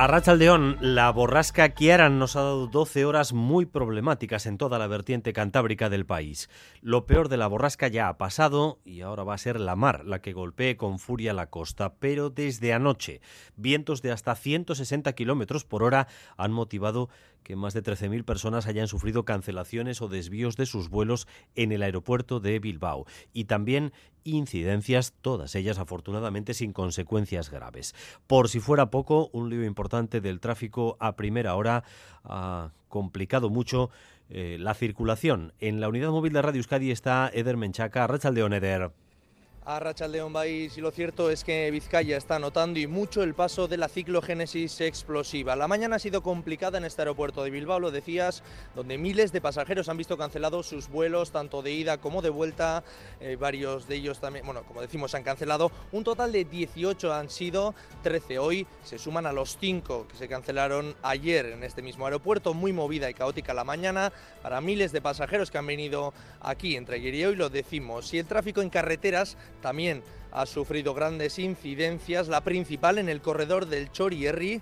A Rachaldeón, la borrasca Kiaran nos ha dado 12 horas muy problemáticas en toda la vertiente cantábrica del país. Lo peor de la borrasca ya ha pasado y ahora va a ser la mar la que golpee con furia la costa. Pero desde anoche, vientos de hasta 160 kilómetros por hora han motivado que más de 13.000 personas hayan sufrido cancelaciones o desvíos de sus vuelos en el aeropuerto de Bilbao. Y también incidencias, todas ellas afortunadamente sin consecuencias graves. Por si fuera poco, un lío importante del tráfico a primera hora ha complicado mucho eh, la circulación. En la unidad móvil de Radio Euskadi está Eder Menchaca. Rachaldeón, Eder. A Rachaldeón Baís y lo cierto es que Vizcaya está notando y mucho el paso de la ciclogénesis explosiva. La mañana ha sido complicada en este aeropuerto de Bilbao, lo decías, donde miles de pasajeros han visto cancelados sus vuelos, tanto de ida como de vuelta. Eh, varios de ellos también, bueno, como decimos, han cancelado. Un total de 18 han sido, 13 hoy, se suman a los 5 que se cancelaron ayer en este mismo aeropuerto. Muy movida y caótica la mañana para miles de pasajeros que han venido aquí entre ayer y hoy, lo decimos. Y el tráfico en carreteras también ha sufrido grandes incidencias, la principal en el corredor del Chorierri.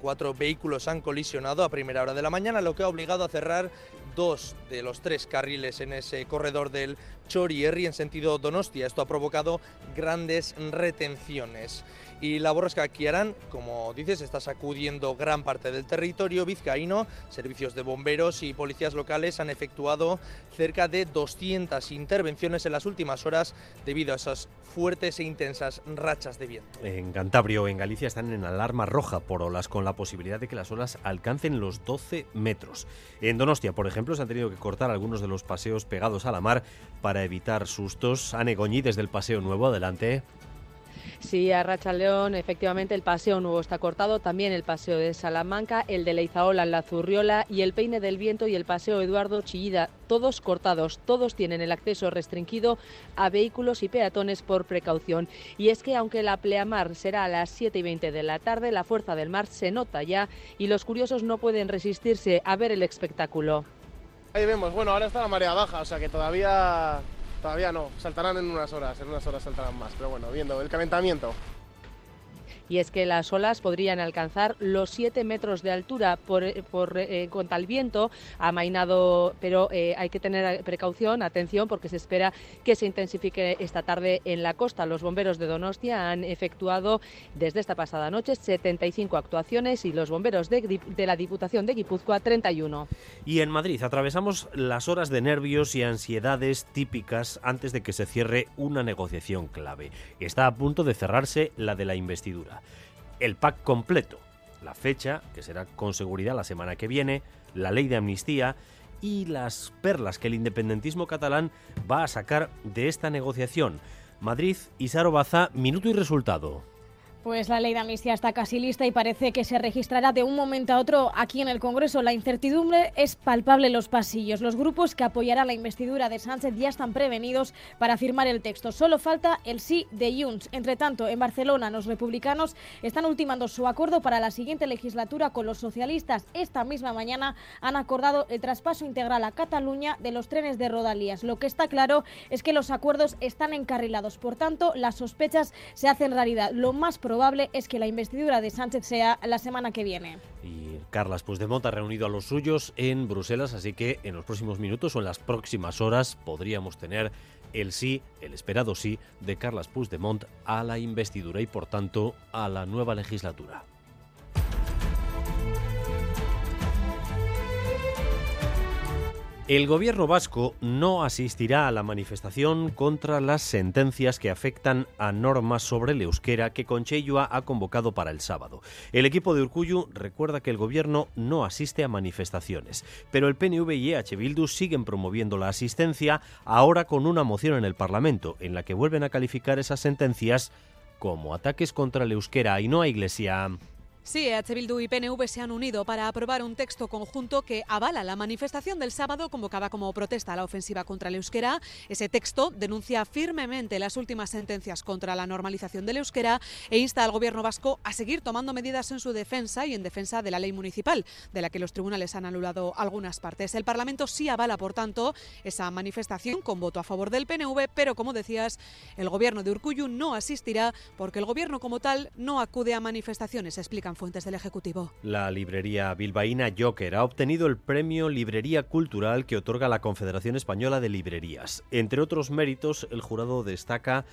Cuatro vehículos han colisionado a primera hora de la mañana, lo que ha obligado a cerrar dos de los tres carriles en ese corredor del Chorierri en sentido Donostia. Esto ha provocado grandes retenciones. Y la borrasca Kiaran, como dices, está sacudiendo gran parte del territorio vizcaíno. Servicios de bomberos y policías locales han efectuado cerca de 200 intervenciones en las últimas horas debido a esas fuertes e intensas rachas de viento. En Cantabria en Galicia están en alarma roja por olas, con la posibilidad de que las olas alcancen los 12 metros. En Donostia, por ejemplo, se han tenido que cortar algunos de los paseos pegados a la mar para evitar sustos. Anegoñi, desde el Paseo Nuevo, adelante. Sí, a Racha León, efectivamente el paseo nuevo está cortado, también el paseo de Salamanca, el de Leizaola en la Zurriola y el Peine del Viento y el paseo Eduardo Chillida, todos cortados, todos tienen el acceso restringido a vehículos y peatones por precaución. Y es que aunque la pleamar será a las 7 y 20 de la tarde, la fuerza del mar se nota ya y los curiosos no pueden resistirse a ver el espectáculo. Ahí vemos, bueno, ahora está la marea baja, o sea que todavía Todavía no, saltarán en unas horas, en unas horas saltarán más, pero bueno, viendo el calentamiento y es que las olas podrían alcanzar los 7 metros de altura por, por eh, contra el viento amainado, pero eh, hay que tener precaución, atención, porque se espera que se intensifique esta tarde en la costa. Los bomberos de Donostia han efectuado desde esta pasada noche 75 actuaciones y los bomberos de, de la Diputación de Guipúzcoa 31. Y en Madrid atravesamos las horas de nervios y ansiedades típicas antes de que se cierre una negociación clave. Está a punto de cerrarse la de la investidura el pack completo, la fecha, que será con seguridad la semana que viene, la ley de amnistía y las perlas que el independentismo catalán va a sacar de esta negociación. Madrid, Isaro Baza, minuto y resultado. Pues la ley de amnistía está casi lista y parece que se registrará de un momento a otro aquí en el Congreso. La incertidumbre es palpable en los pasillos. Los grupos que apoyarán la investidura de Sánchez ya están prevenidos para firmar el texto. Solo falta el sí de Junts. Entre tanto, en Barcelona, los republicanos están ultimando su acuerdo para la siguiente legislatura con los socialistas. Esta misma mañana han acordado el traspaso integral a Cataluña de los trenes de Rodalías. Lo que está claro es que los acuerdos están encarrilados. Por tanto, las sospechas se hacen realidad. Lo más probable es que la investidura de Sánchez sea la semana que viene. Y Carlas Puigdemont ha reunido a los suyos en Bruselas, así que en los próximos minutos o en las próximas horas podríamos tener el sí, el esperado sí, de Carlas Puigdemont a la investidura y por tanto a la nueva legislatura. El gobierno vasco no asistirá a la manifestación contra las sentencias que afectan a normas sobre el euskera que Conchellua ha convocado para el sábado. El equipo de Urcuyu recuerda que el gobierno no asiste a manifestaciones, pero el PNV y EH Bildu siguen promoviendo la asistencia ahora con una moción en el Parlamento en la que vuelven a calificar esas sentencias como ataques contra el euskera y no a Iglesia. Sí, EH Bildu y PNV se han unido para aprobar un texto conjunto que avala la manifestación del sábado convocada como protesta a la ofensiva contra el euskera. Ese texto denuncia firmemente las últimas sentencias contra la normalización del euskera e insta al gobierno vasco a seguir tomando medidas en su defensa y en defensa de la ley municipal, de la que los tribunales han anulado algunas partes. El Parlamento sí avala, por tanto, esa manifestación con voto a favor del PNV, pero como decías, el gobierno de Urcuyu no asistirá porque el gobierno como tal no acude a manifestaciones, explican fuentes del Ejecutivo. La librería bilbaína Joker ha obtenido el premio Librería Cultural que otorga la Confederación Española de Librerías. Entre otros méritos, el jurado destaca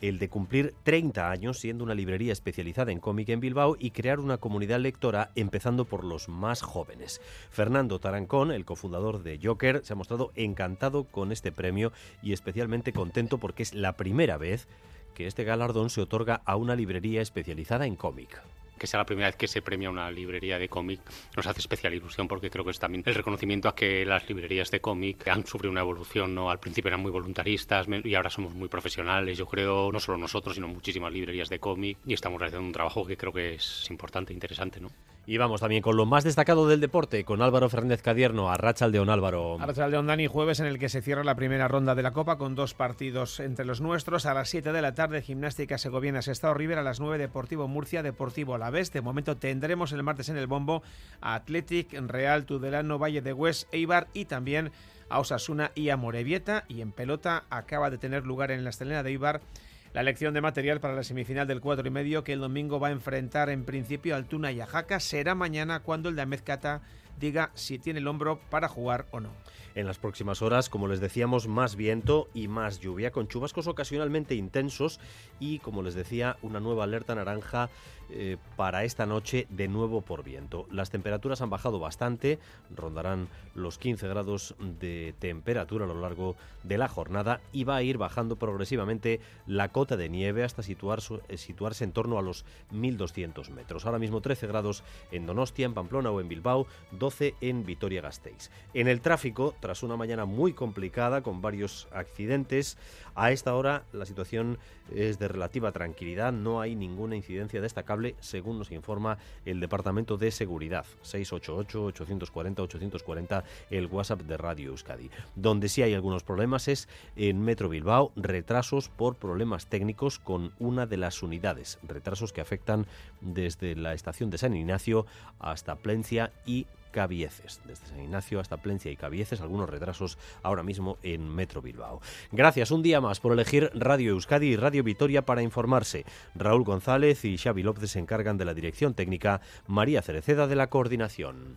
el de cumplir 30 años siendo una librería especializada en cómic en Bilbao y crear una comunidad lectora empezando por los más jóvenes. Fernando Tarancón, el cofundador de Joker, se ha mostrado encantado con este premio y especialmente contento porque es la primera vez que este galardón se otorga a una librería especializada en cómic que sea la primera vez que se premia una librería de cómic nos hace especial ilusión porque creo que es también el reconocimiento a que las librerías de cómic han sufrido una evolución, ¿no? Al principio eran muy voluntaristas y ahora somos muy profesionales, yo creo, no solo nosotros, sino muchísimas librerías de cómic y estamos realizando un trabajo que creo que es importante interesante, ¿no? Y vamos también con lo más destacado del deporte, con Álvaro Fernández Cadierno, a Rachaldeón Álvaro. Rachaldeón Dani, jueves en el que se cierra la primera ronda de la Copa con dos partidos entre los nuestros. A las 7 de la tarde, Gimnástica Segoviana Estado River, a las 9 Deportivo Murcia, Deportivo Alavés. De momento tendremos el martes en el bombo a Athletic, Real, Tudelano, Valle de Hues, Eibar y también a Osasuna y a Morevieta. Y en pelota acaba de tener lugar en la estelena de Eibar la elección de material para la semifinal del 4 y medio que el domingo va a enfrentar en principio al Tuna y a Jaca será mañana cuando el de Amezcata diga si tiene el hombro para jugar o no. En las próximas horas, como les decíamos, más viento y más lluvia, con chubascos ocasionalmente intensos y, como les decía, una nueva alerta naranja eh, para esta noche de nuevo por viento. Las temperaturas han bajado bastante, rondarán los 15 grados de temperatura a lo largo de la jornada y va a ir bajando progresivamente la cota de nieve hasta eh, situarse en torno a los 1200 metros. Ahora mismo 13 grados en Donostia, en Pamplona o en Bilbao, 12 en Vitoria-Gasteiz. En el tráfico, tras una mañana muy complicada con varios accidentes. A esta hora la situación es de relativa tranquilidad, no hay ninguna incidencia destacable, según nos informa el Departamento de Seguridad. 688-840-840, el WhatsApp de Radio Euskadi. Donde sí hay algunos problemas es en Metro Bilbao, retrasos por problemas técnicos con una de las unidades, retrasos que afectan desde la estación de San Ignacio hasta Plencia y Cabieces. Desde San Ignacio hasta Plencia y Cabieces, algunos retrasos ahora mismo en Metro Bilbao. Gracias un día más por elegir Radio Euskadi y Radio Vitoria para informarse. Raúl González y Xavi López se encargan de la dirección técnica, María Cereceda de la coordinación.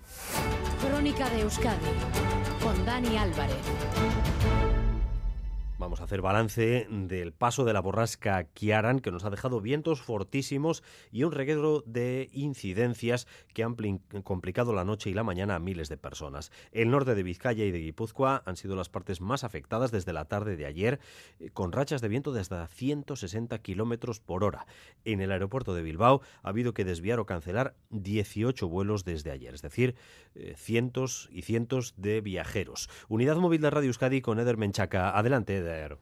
Crónica de Euskadi con Dani Álvarez. Vamos a hacer balance del paso de la borrasca Kiaran, que nos ha dejado vientos fortísimos y un reguero de incidencias que han complicado la noche y la mañana a miles de personas. El norte de Vizcaya y de Guipúzcoa han sido las partes más afectadas desde la tarde de ayer, eh, con rachas de viento de hasta 160 kilómetros por hora. En el aeropuerto de Bilbao ha habido que desviar o cancelar 18 vuelos desde ayer, es decir, eh, cientos y cientos de viajeros. Unidad móvil de Radio Euskadi con Eder Menchaca. Adelante, Eder. zero.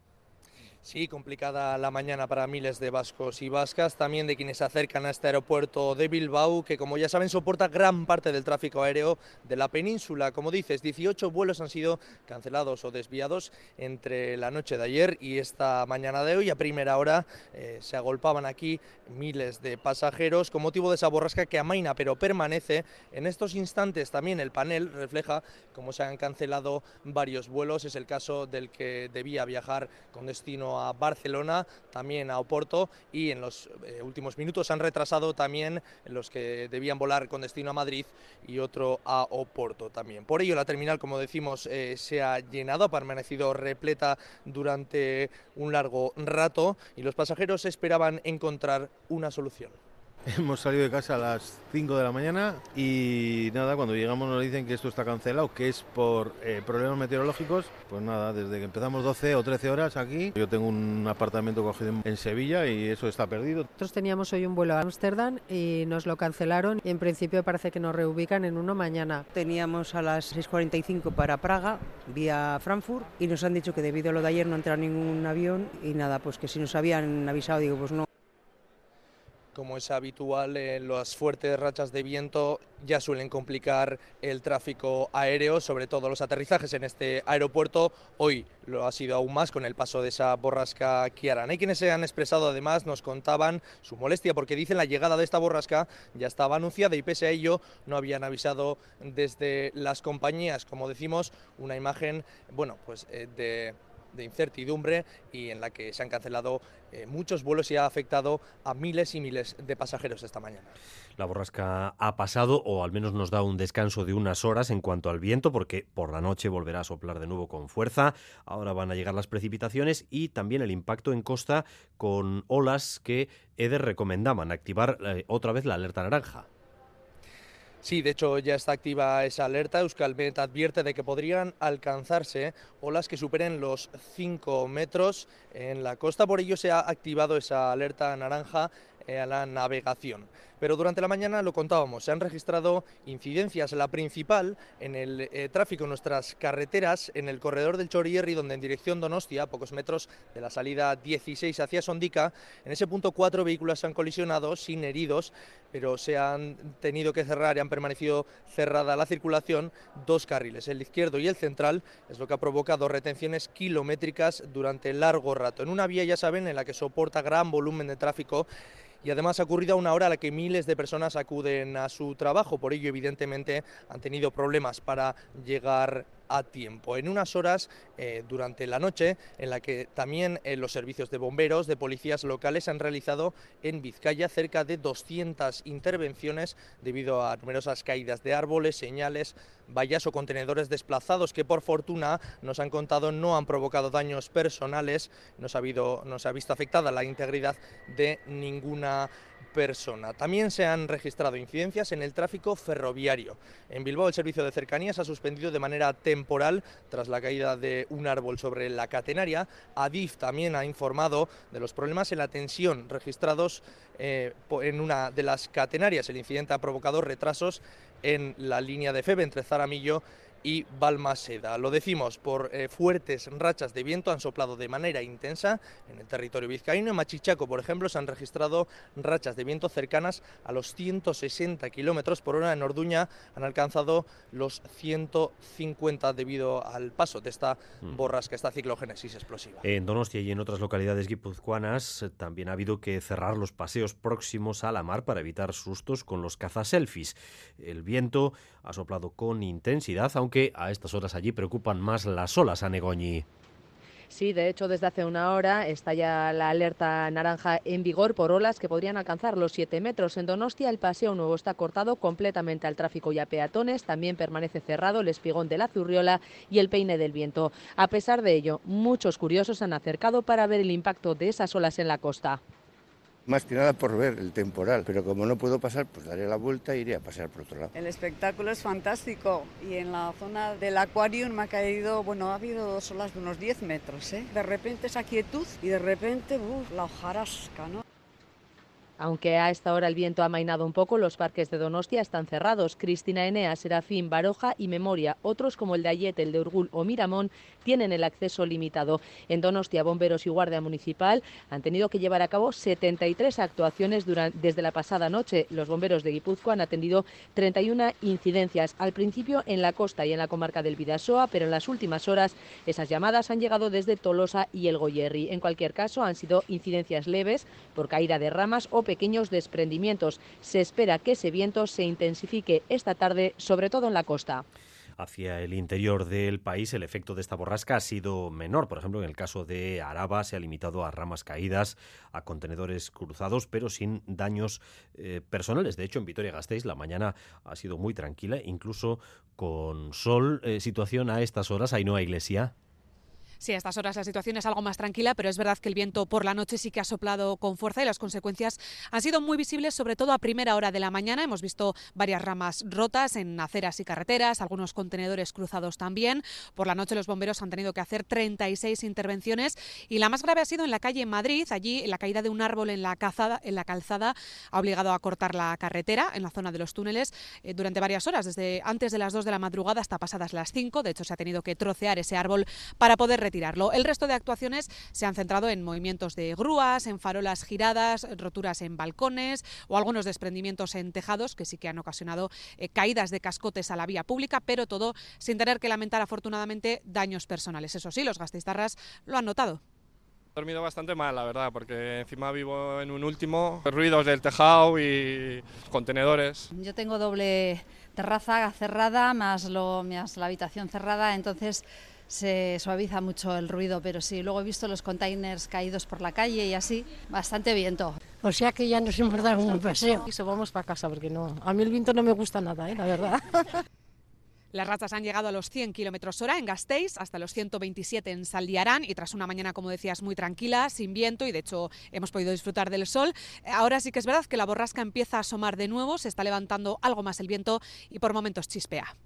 Sí, complicada la mañana para miles de vascos y vascas, también de quienes se acercan a este aeropuerto de Bilbao, que como ya saben soporta gran parte del tráfico aéreo de la península. Como dices, 18 vuelos han sido cancelados o desviados entre la noche de ayer y esta mañana de hoy. A primera hora eh, se agolpaban aquí miles de pasajeros con motivo de esa borrasca que amaina pero permanece. En estos instantes también el panel refleja cómo se han cancelado varios vuelos. Es el caso del que debía viajar con destino a Barcelona, también a Oporto y en los eh, últimos minutos han retrasado también los que debían volar con destino a Madrid y otro a Oporto también. Por ello la terminal, como decimos, eh, se ha llenado, ha permanecido repleta durante un largo rato y los pasajeros esperaban encontrar una solución. Hemos salido de casa a las 5 de la mañana y nada, cuando llegamos nos dicen que esto está cancelado, que es por eh, problemas meteorológicos. Pues nada, desde que empezamos 12 o 13 horas aquí, yo tengo un apartamento cogido en Sevilla y eso está perdido. Nosotros teníamos hoy un vuelo a Ámsterdam y nos lo cancelaron y en principio parece que nos reubican en uno mañana. Teníamos a las 6.45 para Praga, vía Frankfurt, y nos han dicho que debido a lo de ayer no entra ningún avión y nada, pues que si nos habían avisado, digo, pues no. Como es habitual, eh, las fuertes rachas de viento ya suelen complicar el tráfico aéreo, sobre todo los aterrizajes en este aeropuerto. Hoy lo ha sido aún más con el paso de esa borrasca Kiaran. Hay quienes se han expresado además, nos contaban su molestia porque dicen la llegada de esta borrasca ya estaba anunciada y pese a ello no habían avisado desde las compañías. Como decimos, una imagen, bueno, pues eh, de de incertidumbre y en la que se han cancelado eh, muchos vuelos y ha afectado a miles y miles de pasajeros esta mañana. La borrasca ha pasado o al menos nos da un descanso de unas horas en cuanto al viento porque por la noche volverá a soplar de nuevo con fuerza. Ahora van a llegar las precipitaciones y también el impacto en costa con olas que EDER recomendaban activar eh, otra vez la alerta naranja. Sí, de hecho ya está activa esa alerta. Euskalmet advierte de que podrían alcanzarse olas que superen los 5 metros en la costa. Por ello se ha activado esa alerta naranja eh, a la navegación. Pero durante la mañana lo contábamos, se han registrado incidencias, la principal en el eh, tráfico en nuestras carreteras, en el corredor del Chorierri, donde en dirección Donostia, a pocos metros de la salida 16 hacia Sondica, en ese punto cuatro vehículos se han colisionado sin heridos, pero se han tenido que cerrar y han permanecido cerrada la circulación dos carriles, el izquierdo y el central, es lo que ha provocado retenciones kilométricas durante largo rato. En una vía, ya saben, en la que soporta gran volumen de tráfico y además ha ocurrido a una hora a la que miles de personas acuden a su trabajo, por ello evidentemente han tenido problemas para llegar a tiempo. En unas horas eh, durante la noche, en la que también eh, los servicios de bomberos, de policías locales han realizado en Vizcaya cerca de 200 intervenciones debido a numerosas caídas de árboles, señales, vallas o contenedores desplazados que por fortuna nos han contado no han provocado daños personales, no se ha visto afectada la integridad de ninguna persona. También se han registrado incidencias en el tráfico ferroviario. En Bilbao el servicio de cercanías ha suspendido de manera temporal tras la caída de un árbol sobre la catenaria. Adif también ha informado de los problemas en la tensión registrados eh, en una de las catenarias. El incidente ha provocado retrasos en la línea de FEB entre Zaramillo y Balmaseda. Lo decimos por eh, fuertes rachas de viento han soplado de manera intensa en el territorio vizcaíno. En Machichaco, por ejemplo, se han registrado rachas de viento cercanas a los 160 kilómetros por hora. En Orduña han alcanzado los 150 debido al paso de esta mm. borrasca, esta ciclogénesis explosiva. En Donostia y en otras localidades guipuzcoanas eh, también ha habido que cerrar los paseos próximos a la mar para evitar sustos con los cazaselfies. El viento ha soplado con intensidad, aunque que a estas horas allí preocupan más las olas a Negoñi. Sí, de hecho, desde hace una hora está ya la alerta naranja en vigor por olas que podrían alcanzar los 7 metros. En Donostia, el paseo nuevo está cortado completamente al tráfico y a peatones. También permanece cerrado el espigón de la Zurriola y el peine del viento. A pesar de ello, muchos curiosos han acercado para ver el impacto de esas olas en la costa. Más que nada por ver el temporal, pero como no puedo pasar, pues daré la vuelta e iré a pasear por otro lado. El espectáculo es fantástico y en la zona del acuario me ha caído, bueno, ha habido dos olas de unos 10 metros, ¿eh? De repente esa quietud y de repente, uff, la hojarasca, ¿no? Aunque a esta hora el viento ha mainado un poco, los parques de Donostia están cerrados. Cristina Enea, Serafín, Baroja y Memoria. Otros como el de Ayete, el de Urgul o Miramón tienen el acceso limitado. En Donostia, bomberos y guardia municipal han tenido que llevar a cabo 73 actuaciones desde la pasada noche. Los bomberos de Guipúzcoa han atendido 31 incidencias, al principio en la costa y en la comarca del Vidasoa, pero en las últimas horas esas llamadas han llegado desde Tolosa y el Goyerri. En cualquier caso, han sido incidencias leves por caída de ramas o pequeños desprendimientos. Se espera que ese viento se intensifique esta tarde, sobre todo en la costa hacia el interior del país, el efecto de esta borrasca ha sido menor. Por ejemplo, en el caso de Araba se ha limitado a ramas caídas, a contenedores cruzados, pero sin daños eh, personales. De hecho, en Vitoria-Gasteiz la mañana ha sido muy tranquila, incluso con sol. Eh, situación a estas horas, ahí no iglesia. Sí, a estas horas la situación es algo más tranquila, pero es verdad que el viento por la noche sí que ha soplado con fuerza y las consecuencias han sido muy visibles, sobre todo a primera hora de la mañana. Hemos visto varias ramas rotas en aceras y carreteras, algunos contenedores cruzados también. Por la noche los bomberos han tenido que hacer 36 intervenciones y la más grave ha sido en la calle Madrid. Allí la caída de un árbol en la, en la calzada ha obligado a cortar la carretera en la zona de los túneles eh, durante varias horas, desde antes de las 2 de la madrugada hasta pasadas las 5. De hecho, se ha tenido que trocear ese árbol para poder retirarlo. El resto de actuaciones se han centrado en movimientos de grúas, en farolas giradas, roturas en balcones o algunos desprendimientos en tejados que sí que han ocasionado eh, caídas de cascotes a la vía pública, pero todo sin tener que lamentar afortunadamente daños personales. Eso sí, los gastistarras lo han notado. He dormido bastante mal, la verdad, porque encima vivo en un último, ruidos del tejado y contenedores. Yo tengo doble terraza cerrada, más, lo, más la habitación cerrada, entonces se suaviza mucho el ruido, pero sí, luego he visto los containers caídos por la calle y así, bastante viento. O sea que ya nos hemos dado un paseo. Y se vamos para casa porque no, a mí el viento no me gusta nada, ¿eh? la verdad. Las rachas han llegado a los 100 kilómetros hora en Gasteiz, hasta los 127 en Saldiarán y tras una mañana, como decías, muy tranquila, sin viento y de hecho hemos podido disfrutar del sol. Ahora sí que es verdad que la borrasca empieza a asomar de nuevo, se está levantando algo más el viento y por momentos chispea.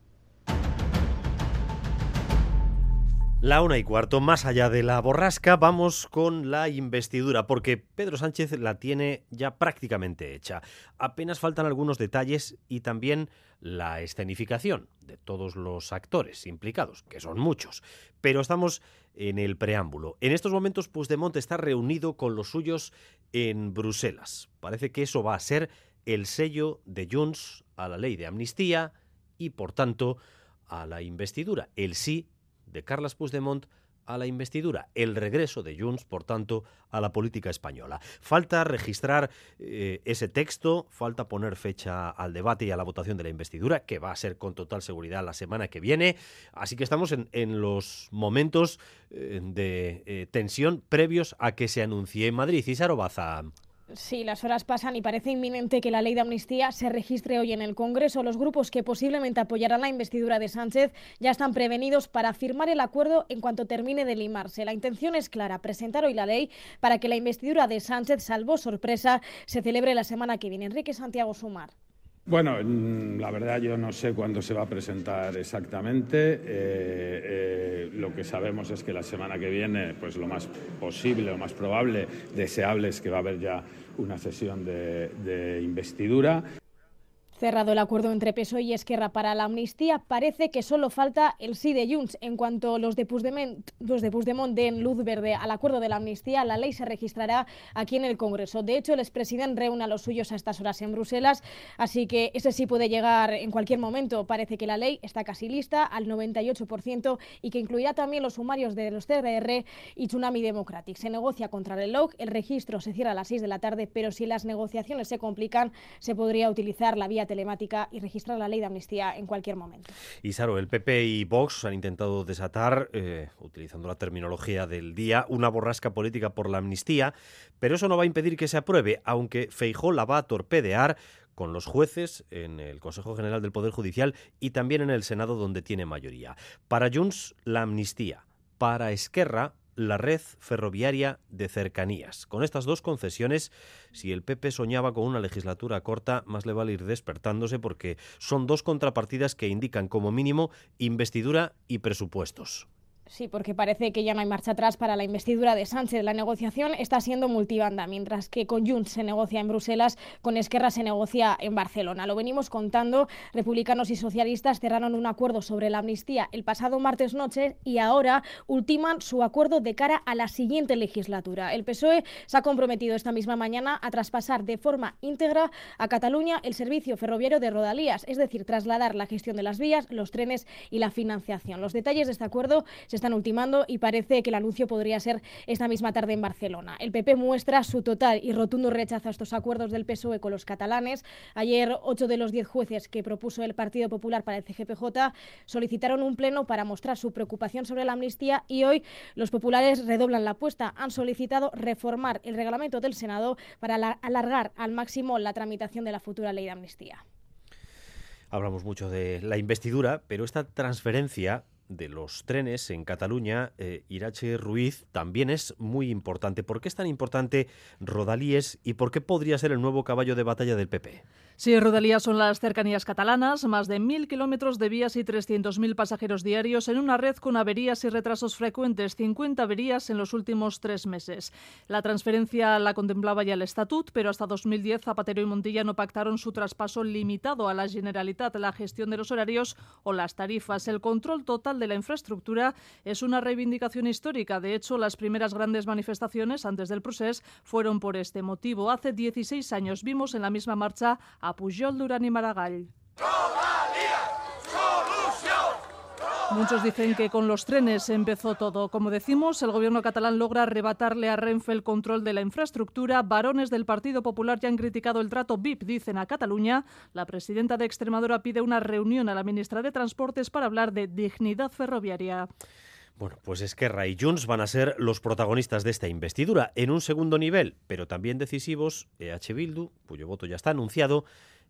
La una y cuarto, más allá de la borrasca, vamos con la investidura, porque Pedro Sánchez la tiene ya prácticamente hecha. Apenas faltan algunos detalles y también la escenificación de todos los actores implicados, que son muchos. Pero estamos en el preámbulo. En estos momentos, Puigdemont está reunido con los suyos en Bruselas. Parece que eso va a ser el sello de Junts a la ley de amnistía y, por tanto, a la investidura, el sí de Carles Puigdemont a la investidura, el regreso de Junts, por tanto, a la política española. Falta registrar eh, ese texto, falta poner fecha al debate y a la votación de la investidura, que va a ser con total seguridad la semana que viene. Así que estamos en, los momentos eh, de eh, tensión previos a que se anuncie en Madrid. Y Baza. Sí, las horas pasan y parece inminente que la ley de amnistía se registre hoy en el Congreso. Los grupos que posiblemente apoyarán la investidura de Sánchez ya están prevenidos para firmar el acuerdo en cuanto termine de limarse. La intención es clara, presentar hoy la ley para que la investidura de Sánchez, salvo sorpresa, se celebre la semana que viene. Enrique Santiago Sumar. Bueno, mm, la verdad yo no sé cuándo se va a presentar exactamente. Eh, eh, lo que sabemos es que la semana que viene, pues lo más posible, lo más probable, deseable es que va a haber ya una sesión de, de investidura. Cerrado el acuerdo entre PSOE y Esquerra para la amnistía, parece que solo falta el sí de Junts. En cuanto los de Puigdemont, los de Puigdemont den luz verde al acuerdo de la amnistía, la ley se registrará aquí en el Congreso. De hecho, el expresidente reúne a los suyos a estas horas en Bruselas, así que ese sí puede llegar en cualquier momento. Parece que la ley está casi lista al 98% y que incluirá también los sumarios de los CRR y Tsunami Democratic. Se negocia contra el LOC, el registro se cierra a las 6 de la tarde, pero si las negociaciones se complican, se podría utilizar la vía telemática y registrar la ley de amnistía en cualquier momento. Y Saro, el PP y Vox han intentado desatar, eh, utilizando la terminología del día, una borrasca política por la amnistía, pero eso no va a impedir que se apruebe, aunque Feijó la va a torpedear con los jueces en el Consejo General del Poder Judicial y también en el Senado donde tiene mayoría. Para Junts, la amnistía. Para Esquerra, la red ferroviaria de cercanías. Con estas dos concesiones, si el PP soñaba con una legislatura corta, más le vale ir despertándose porque son dos contrapartidas que indican como mínimo investidura y presupuestos. Sí, porque parece que ya no hay marcha atrás para la investidura de Sánchez. La negociación está siendo multibanda, mientras que con Junts se negocia en Bruselas, con Esquerra se negocia en Barcelona. Lo venimos contando, republicanos y socialistas cerraron un acuerdo sobre la amnistía el pasado martes noche y ahora ultiman su acuerdo de cara a la siguiente legislatura. El PSOE se ha comprometido esta misma mañana a traspasar de forma íntegra a Cataluña el servicio ferroviario de Rodalías, es decir, trasladar la gestión de las vías, los trenes y la financiación. Los detalles de este acuerdo se están ultimando y parece que el anuncio podría ser esta misma tarde en Barcelona. El PP muestra su total y rotundo rechazo a estos acuerdos del PSOE con los catalanes. Ayer, ocho de los diez jueces que propuso el Partido Popular para el CGPJ solicitaron un pleno para mostrar su preocupación sobre la amnistía y hoy los populares redoblan la apuesta. Han solicitado reformar el reglamento del Senado para alargar al máximo la tramitación de la futura ley de amnistía. Hablamos mucho de la investidura, pero esta transferencia de los trenes en Cataluña, eh, Irache Ruiz, también es muy importante. ¿Por qué es tan importante Rodalíes y por qué podría ser el nuevo caballo de batalla del PP? Sí, Rodalías son las cercanías catalanas, más de mil kilómetros de vías y 300.000 pasajeros diarios en una red con averías y retrasos frecuentes, 50 averías en los últimos tres meses. La transferencia la contemplaba ya el Estatut, pero hasta 2010 Zapatero y Montilla no pactaron su traspaso limitado a la Generalitat, la gestión de los horarios o las tarifas. El control total de la infraestructura es una reivindicación histórica. De hecho, las primeras grandes manifestaciones antes del proceso fueron por este motivo. Hace 16 años vimos en la misma marcha a Pujol, Durán y Maragall. Muchos dicen que con los trenes empezó todo. Como decimos, el gobierno catalán logra arrebatarle a Renfe el control de la infraestructura. Varones del Partido Popular ya han criticado el trato VIP, dicen a Cataluña. La presidenta de Extremadura pide una reunión a la ministra de Transportes para hablar de dignidad ferroviaria. Bueno, pues es que Ray Junts van a ser los protagonistas de esta investidura en un segundo nivel, pero también decisivos, EH Bildu, cuyo voto ya está anunciado,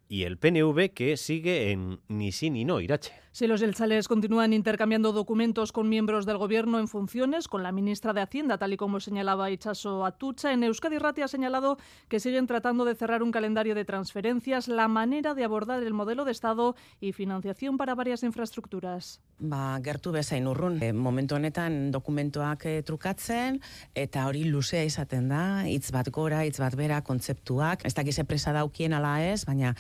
y el PNV que sigue en ni sí ni no, Irache. Si los Elchales continúan intercambiando documentos con miembros del Gobierno en funciones, con la ministra de Hacienda, tal y como señalaba Ichaso Atucha, en Euskadi Rati ha señalado que siguen tratando de cerrar un calendario de transferencias, la manera de abordar el modelo de Estado y financiación para varias infraestructuras. Ba, gertu bezain urrun. E, momentu honetan dokumentuak e, trukatzen, eta hori luzea izaten da, hitz bat gora, hitz bat bera, kontzeptuak. Ez dakize presa daukien ala ez, baina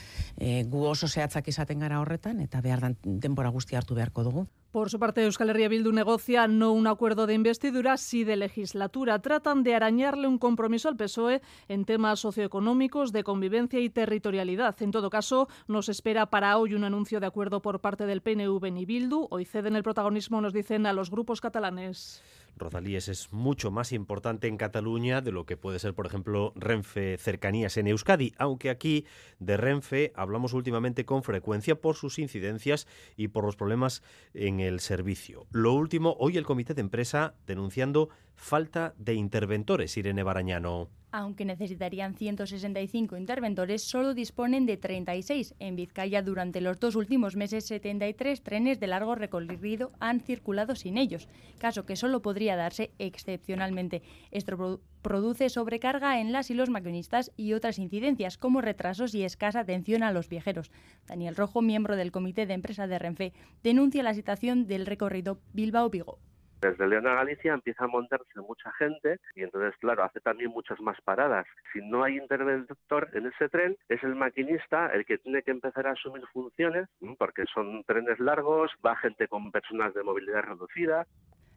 Por su parte, Euskal Herria Bildu negocia no un acuerdo de investidura, sí de legislatura. Tratan de arañarle un compromiso al PSOE en temas socioeconómicos, de convivencia y territorialidad. En todo caso, nos espera para hoy un anuncio de acuerdo por parte del PNV ni Bildu. Hoy ceden el protagonismo, nos dicen, a los grupos catalanes. Rodalíes es mucho más importante en Cataluña de lo que puede ser, por ejemplo, Renfe Cercanías en Euskadi, aunque aquí de Renfe hablamos últimamente con frecuencia por sus incidencias y por los problemas en el servicio. Lo último, hoy el comité de empresa denunciando falta de interventores, Irene Barañano aunque necesitarían 165 interventores, solo disponen de 36. En Vizcaya, durante los dos últimos meses, 73 trenes de largo recorrido han circulado sin ellos, caso que solo podría darse excepcionalmente. Esto produce sobrecarga en las y los maquinistas y otras incidencias, como retrasos y escasa atención a los viajeros. Daniel Rojo, miembro del comité de empresa de Renfe, denuncia la situación del recorrido Bilbao-Vigo desde León a Galicia empieza a montarse mucha gente y entonces, claro, hace también muchas más paradas. Si no hay interventor en ese tren, es el maquinista el que tiene que empezar a asumir funciones, porque son trenes largos, va gente con personas de movilidad reducida,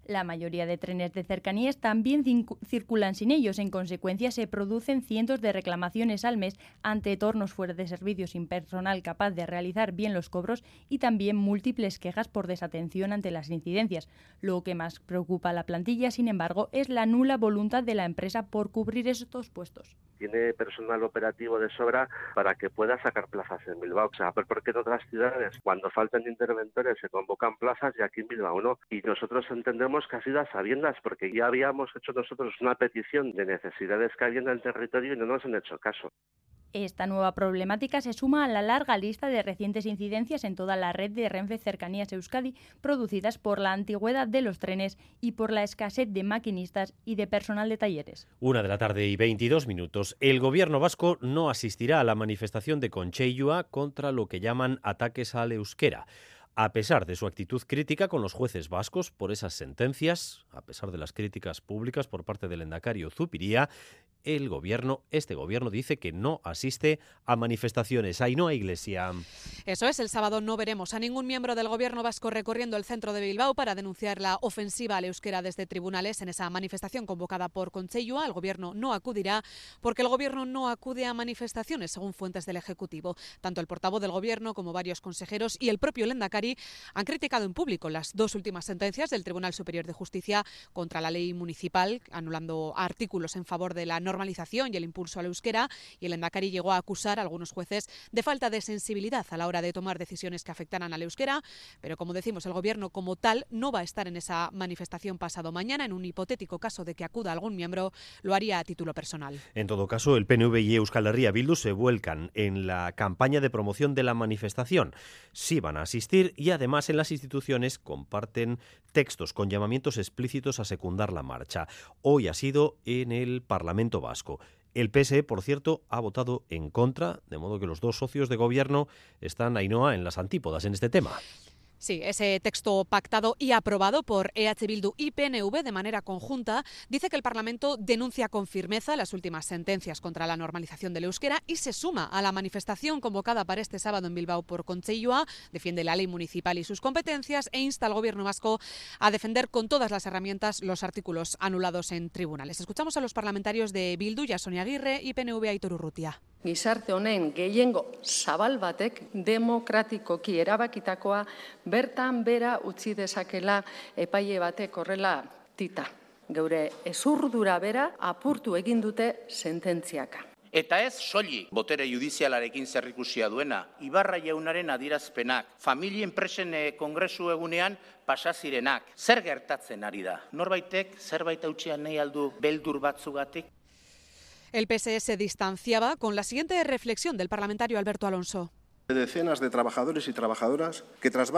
la mayoría de trenes de cercanías también circulan sin ellos. En consecuencia, se producen cientos de reclamaciones al mes ante tornos fuera de servicio sin personal capaz de realizar bien los cobros y también múltiples quejas por desatención ante las incidencias. Lo que más preocupa a la plantilla, sin embargo, es la nula voluntad de la empresa por cubrir estos puestos tiene personal operativo de sobra para que pueda sacar plazas en Bilbao. O sea, porque en otras ciudades, cuando faltan interventores, se convocan plazas y aquí en Bilbao no. Y nosotros entendemos que ha sido a sabiendas, porque ya habíamos hecho nosotros una petición de necesidades que había en el territorio y no nos han hecho caso. Esta nueva problemática se suma a la larga lista de recientes incidencias en toda la red de Renfe Cercanías Euskadi producidas por la antigüedad de los trenes y por la escasez de maquinistas y de personal de talleres. Una de la tarde y 22 minutos. El gobierno vasco no asistirá a la manifestación de Concheyua contra lo que llaman ataques al euskera. A pesar de su actitud crítica con los jueces vascos por esas sentencias, a pesar de las críticas públicas por parte del endacario Zupiría, el gobierno, este gobierno dice que no asiste a manifestaciones. Ahí no hay iglesia. Eso es, el sábado no veremos a ningún miembro del gobierno vasco recorriendo el centro de Bilbao para denunciar la ofensiva al euskera desde tribunales en esa manifestación convocada por Conchellua. El gobierno no acudirá porque el gobierno no acude a manifestaciones, según fuentes del Ejecutivo. Tanto el portavoz del gobierno como varios consejeros y el propio Lendakari han criticado en público las dos últimas sentencias del Tribunal Superior de Justicia contra la ley municipal, anulando artículos en favor de la normalización y el impulso al euskera, y el Endacari llegó a acusar a algunos jueces de falta de sensibilidad a la hora de tomar decisiones que afectaran al euskera, pero como decimos, el gobierno como tal no va a estar en esa manifestación pasado mañana. En un hipotético caso de que acuda algún miembro, lo haría a título personal. En todo caso, el PNV y Euskal Herria Bildu se vuelcan en la campaña de promoción de la manifestación. Sí van a asistir y además en las instituciones comparten textos con llamamientos explícitos a secundar la marcha. Hoy ha sido en el Parlamento Vasco. El PSE, por cierto, ha votado en contra, de modo que los dos socios de gobierno están, Ainhoa, en las antípodas en este tema. Sí, ese texto pactado y aprobado por EH Bildu y PNV de manera conjunta dice que el Parlamento denuncia con firmeza las últimas sentencias contra la normalización del euskera y se suma a la manifestación convocada para este sábado en Bilbao por Concheyua, defiende la ley municipal y sus competencias e insta al gobierno vasco a defender con todas las herramientas los artículos anulados en tribunales. Escuchamos a los parlamentarios de Bildu, Sonia Aguirre y PNV Aitor Urrutia. Gizarte honen gehiengo zabal batek demokratikoki erabakitakoa bertan bera utzi dezakela epaile batek horrela tita. Geure ezurdura bera apurtu egin dute sententziaka. Eta ez soli botere judizialarekin zerrikusia duena, Ibarra jaunaren adirazpenak, familie enpresen eh, kongresu egunean pasazirenak, zer gertatzen ari da? Norbaitek zerbait hautxean nahi aldu beldur batzugatik? El PSE se distanciaba con la siguiente reflexión del parlamentario Alberto Alonso decenas de trabajadores y trabajadoras que tras,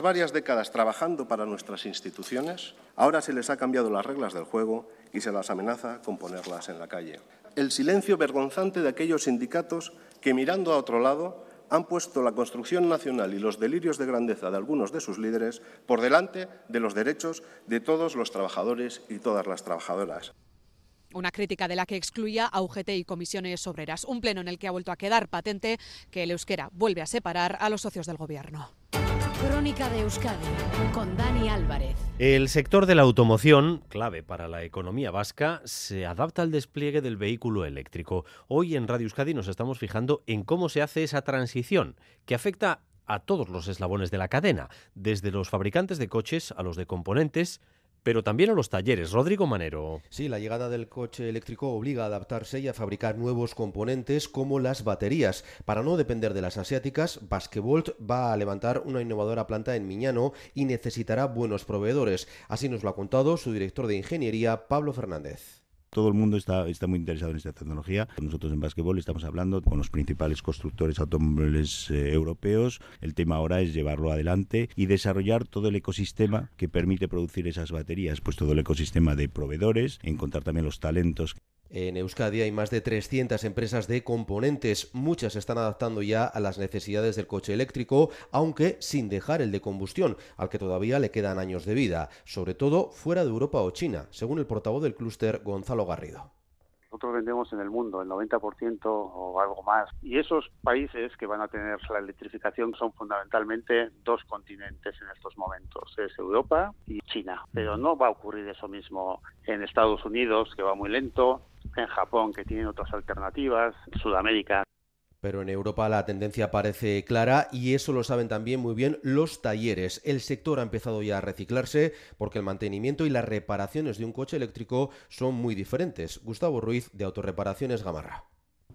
varias décadas trabajando para nuestras instituciones, ahora se les ha cambiado las reglas del juego y se las amenaza con ponerlas en la calle. El silencio vergonzante de aquellos sindicatos que, mirando a otro lado, han puesto la construcción nacional y los delirios de grandeza de algunos de sus líderes por delante de los derechos de todos los trabajadores y todas las trabajadoras. Una crítica de la que excluía a UGT y comisiones obreras. Un pleno en el que ha vuelto a quedar patente que el euskera vuelve a separar a los socios del gobierno. Crónica de Euskadi con Dani Álvarez. El sector de la automoción, clave para la economía vasca, se adapta al despliegue del vehículo eléctrico. Hoy en Radio Euskadi nos estamos fijando en cómo se hace esa transición que afecta a todos los eslabones de la cadena, desde los fabricantes de coches a los de componentes, pero también a los talleres. Rodrigo Manero. Sí, la llegada del coche eléctrico obliga a adaptarse y a fabricar nuevos componentes como las baterías. Para no depender de las asiáticas, Basquevolt va a levantar una innovadora planta en Miñano y necesitará buenos proveedores. Así nos lo ha contado su director de ingeniería, Pablo Fernández todo el mundo está, está muy interesado en esta tecnología. Nosotros en Basquetbol estamos hablando con los principales constructores automóviles eh, europeos. El tema ahora es llevarlo adelante y desarrollar todo el ecosistema que permite producir esas baterías, pues todo el ecosistema de proveedores, encontrar también los talentos en Euskadi hay más de 300 empresas de componentes, muchas se están adaptando ya a las necesidades del coche eléctrico, aunque sin dejar el de combustión, al que todavía le quedan años de vida, sobre todo fuera de Europa o China, según el portavoz del clúster Gonzalo Garrido nosotros vendemos en el mundo el 90% o algo más. Y esos países que van a tener la electrificación son fundamentalmente dos continentes en estos momentos, es Europa y China. Pero no va a ocurrir eso mismo en Estados Unidos, que va muy lento, en Japón, que tienen otras alternativas, Sudamérica. Pero en Europa la tendencia parece clara y eso lo saben también muy bien los talleres. El sector ha empezado ya a reciclarse porque el mantenimiento y las reparaciones de un coche eléctrico son muy diferentes. Gustavo Ruiz de Autorreparaciones Gamarra.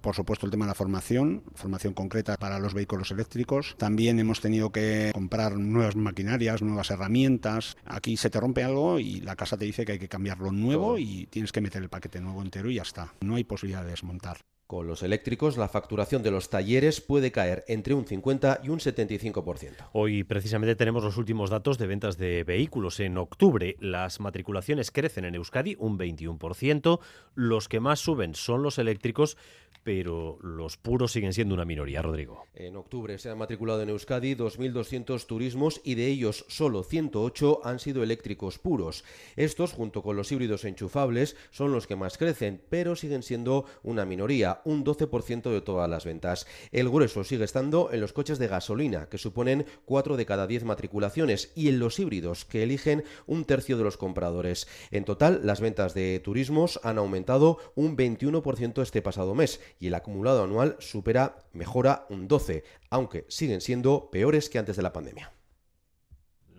Por supuesto, el tema de la formación, formación concreta para los vehículos eléctricos. También hemos tenido que comprar nuevas maquinarias, nuevas herramientas. Aquí se te rompe algo y la casa te dice que hay que cambiarlo nuevo y tienes que meter el paquete nuevo entero y ya está. No hay posibilidad de desmontar. Con los eléctricos, la facturación de los talleres puede caer entre un 50 y un 75%. Hoy precisamente tenemos los últimos datos de ventas de vehículos. En octubre las matriculaciones crecen en Euskadi un 21%. Los que más suben son los eléctricos, pero los puros siguen siendo una minoría, Rodrigo. En octubre se han matriculado en Euskadi 2.200 turismos y de ellos solo 108 han sido eléctricos puros. Estos, junto con los híbridos enchufables, son los que más crecen, pero siguen siendo una minoría, un 12% de todas las ventas. El grueso sigue estando en los coches de gasolina, que suponen 4 de cada 10 matriculaciones, y en los híbridos, que eligen un tercio de los compradores. En total, las ventas de turismos han aumentado un 21% este pasado mes y el acumulado anual supera, mejora un 12, aunque siguen siendo peores que antes de la pandemia.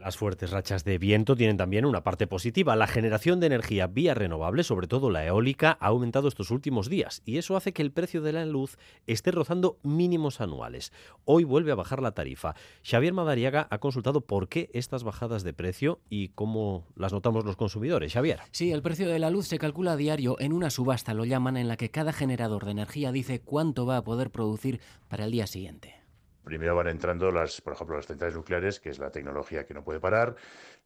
Las fuertes rachas de viento tienen también una parte positiva. La generación de energía vía renovable, sobre todo la eólica, ha aumentado estos últimos días y eso hace que el precio de la luz esté rozando mínimos anuales. Hoy vuelve a bajar la tarifa. Xavier Madariaga ha consultado por qué estas bajadas de precio y cómo las notamos los consumidores. Xavier. Sí, el precio de la luz se calcula diario en una subasta, lo llaman, en la que cada generador de energía dice cuánto va a poder producir para el día siguiente. Primero van entrando las, por ejemplo, las centrales nucleares, que es la tecnología que no puede parar.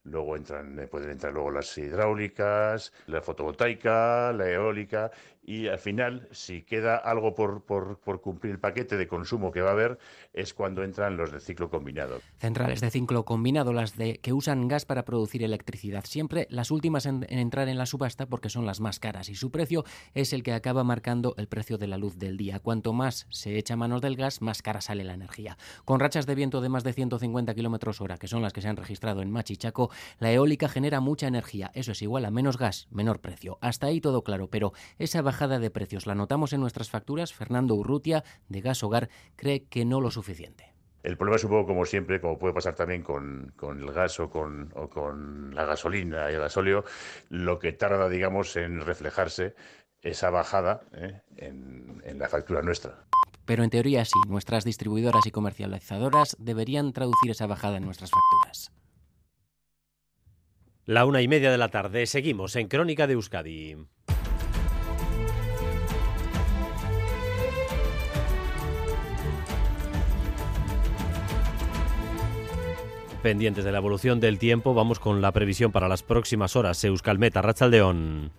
Luego entran, eh, pueden entrar luego las hidráulicas, la fotovoltaica, la eólica y al final, si queda algo por, por, cumplir el paquete de consumo que va a haber, es cuando entran los de ciclo combinado. Centrales de ciclo combinado, las de que usan gas para producir electricidad. Siempre las últimas en, en, entrar en la subasta porque son las más caras y su precio es el que acaba marcando el precio de la luz del día. Cuanto más se echa manos del gas, más cara sale la energía. Con rachas de viento de más de 150 kilómetros hora, que son las que se han registrado en Machichaco, la eólica genera mucha energía. Eso es igual a menos gas, menor precio. Hasta ahí todo claro, pero esa bajada de precios la notamos en nuestras facturas. Fernando Urrutia, de Gas Hogar, cree que no lo suficiente. El problema es un poco como siempre, como puede pasar también con, con el gas o con, o con, la gasolina y el gasóleo, lo que tarda, digamos, en reflejarse esa bajada ¿eh? en, en la factura nuestra. Pero en teoría sí, nuestras distribuidoras y comercializadoras deberían traducir esa bajada en nuestras facturas. La una y media de la tarde, seguimos en Crónica de Euskadi. Pendientes de la evolución del tiempo, vamos con la previsión para las próximas horas. Euskalmet, Arrachaldeón.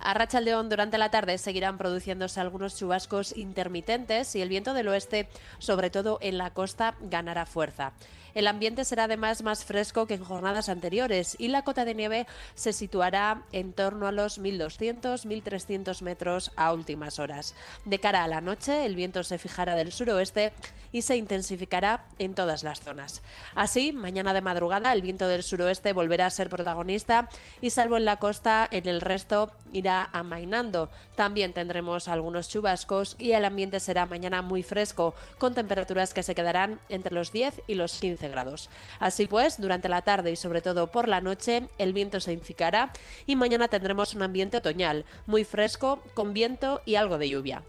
A Rachaldeón durante la tarde seguirán produciéndose algunos chubascos intermitentes y el viento del oeste, sobre todo en la costa, ganará fuerza. El ambiente será además más fresco que en jornadas anteriores y la cota de nieve se situará en torno a los 1.200-1.300 metros a últimas horas. De cara a la noche, el viento se fijará del suroeste y se intensificará en todas las zonas. Así, mañana de madrugada, el viento del suroeste volverá a ser protagonista y salvo en la costa, en el resto irá amainando. También tendremos algunos chubascos y el ambiente será mañana muy fresco, con temperaturas que se quedarán entre los 10 y los 15 grados. Así pues, durante la tarde y sobre todo por la noche, el viento se inficará y mañana tendremos un ambiente otoñal, muy fresco, con viento y algo de lluvia.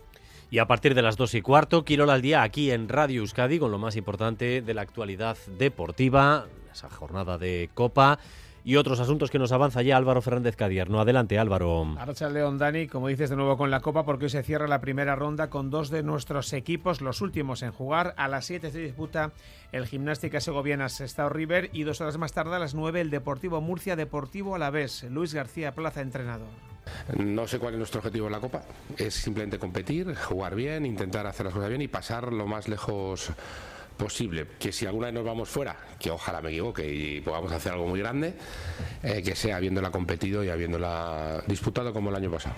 Y a partir de las 2 y cuarto, Quirola al día aquí en Radio Euskadi con lo más importante de la actualidad deportiva, esa jornada de Copa y otros asuntos que nos avanza ya Álvaro Fernández Cadierno. Adelante, Álvaro. Arracha León Dani, como dices de nuevo con la Copa, porque hoy se cierra la primera ronda con dos de nuestros equipos, los últimos en jugar. A las 7 se disputa el Gimnástica Segoviana Sestao River y dos horas más tarde, a las 9, el Deportivo Murcia Deportivo a la vez. Luis García Plaza, entrenador. No sé cuál es nuestro objetivo en la Copa. Es simplemente competir, jugar bien, intentar hacer las cosas bien y pasar lo más lejos posible que si alguna vez nos vamos fuera, que ojalá me equivoque y podamos hacer algo muy grande, eh, que sea habiéndola competido y habiéndola disputado como el año pasado.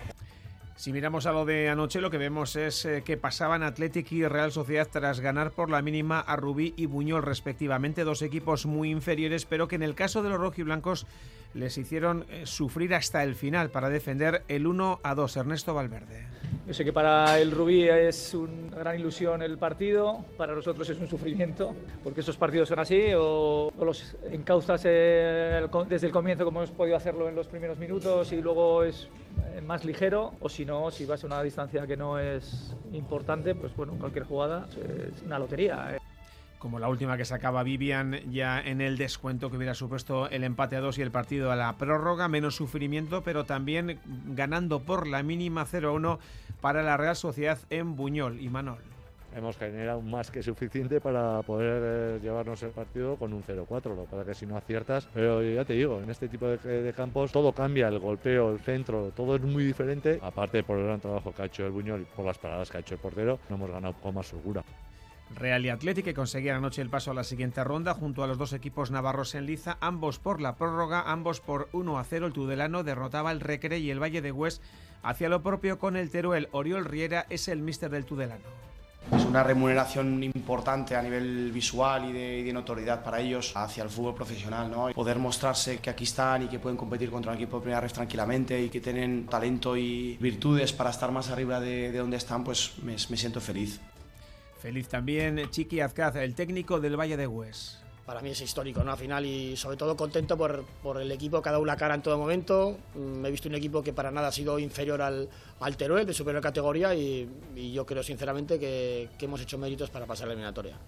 Si miramos a lo de anoche, lo que vemos es eh, que pasaban Athletic y Real Sociedad tras ganar por la mínima a Rubí y Buñol respectivamente, dos equipos muy inferiores, pero que en el caso de los rojiblancos les hicieron eh, sufrir hasta el final para defender el 1 a 2. Ernesto Valverde. Yo sé que para el Rubí es una gran ilusión el partido, para nosotros es un sufrimiento, porque estos partidos son así, o, los encauzas el, desde el comienzo como hemos podido hacerlo en los primeros minutos y luego es más ligero, o si no, si vas a una distancia que no es importante, pues bueno, cualquier jugada es una lotería como la última que sacaba Vivian ya en el descuento que hubiera supuesto el empate a dos y el partido a la prórroga, menos sufrimiento, pero también ganando por la mínima 0-1 para la Real Sociedad en Buñol y Manol. Hemos generado más que suficiente para poder eh, llevarnos el partido con un 0-4, lo es que si no aciertas, pero ya te digo, en este tipo de, de, campos todo cambia, el golpeo, el centro, todo es muy diferente, aparte por el gran trabajo que ha hecho el Buñol y por las paradas que ha hecho el portero, no hemos ganado con más segura. Real y Athletic que conseguían anoche el paso a la siguiente ronda junto a los dos equipos navarros en liza, ambos por la prórroga, ambos por 1 a 0. El Tudelano derrotaba el Recre y el Valle de Hues hacia lo propio con el Teruel. Oriol Riera es el míster del Tudelano. Es una remuneración importante a nivel visual y de, notoriedad para ellos hacia el fútbol profesional, ¿no? Poder mostrarse que aquí están y que pueden competir contra un equipo de primera red tranquilamente y que tienen talento y virtudes para estar más arriba de, de donde están, pues me siento feliz. Feliz también Chiqui Azcaz, el técnico del Valle de Hues. Para mí es histórico, ¿no? Al final y sobre todo contento por, por el equipo que ha dado la cara en todo momento. Me he visto un equipo que para nada ha sido inferior al, al Teruel, de superior categoría, y, y yo creo sinceramente que, que hemos hecho méritos para pasar la eliminatoria.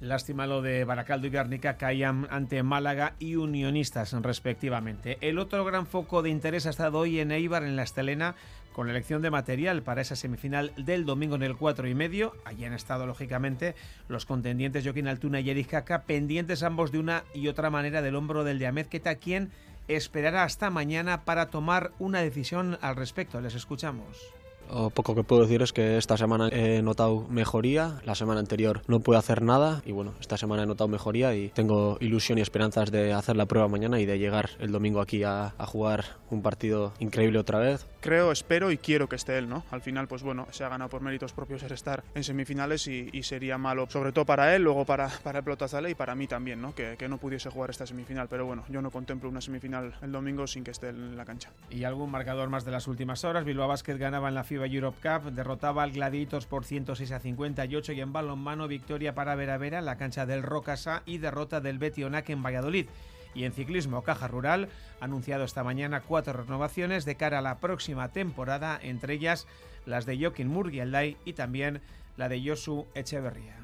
Lástima lo de Baracaldo y Garnica caían ante Málaga y Unionistas respectivamente. El otro gran foco de interés ha estado hoy en Eibar, en la Estelena, con la elección de material para esa semifinal del domingo en el 4 y medio. Allí han estado, lógicamente, los contendientes Joaquín Altuna y Eric Caca, pendientes ambos de una y otra manera del hombro del de Ahmed Keta, quien esperará hasta mañana para tomar una decisión al respecto. Les escuchamos. Lo poco que puedo decir es que esta semana he notado mejoría, la semana anterior no pude hacer nada y bueno, esta semana he notado mejoría y tengo ilusión y esperanzas de hacer la prueba mañana y de llegar el domingo aquí a, a jugar un partido increíble otra vez. Creo, espero y quiero que esté él, ¿no? Al final, pues bueno, se ha ganado por méritos propios el estar en semifinales y, y sería malo, sobre todo para él, luego para, para el Pelotazale y para mí también, ¿no? Que, que no pudiese jugar esta semifinal, pero bueno, yo no contemplo una semifinal el domingo sin que esté en la cancha. Y algún marcador más de las últimas horas, Bilbao Basket ganaba en la FIBA Europe Cup, derrotaba al Gladiators por 106 a 58 y en balonmano victoria para Vera Vera en la cancha del Rocasa y derrota del Betionac en Valladolid. Y en ciclismo, Caja Rural ha anunciado esta mañana cuatro renovaciones de cara a la próxima temporada, entre ellas las de Joaquín Murgielday y también la de Josu Echeverría.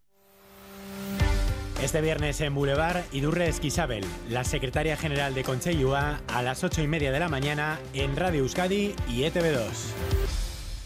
Este viernes en Boulevard, Idurre Esquisabel, la secretaria general de Concheyua, a las 8 y media de la mañana en Radio Euskadi y E ETV2.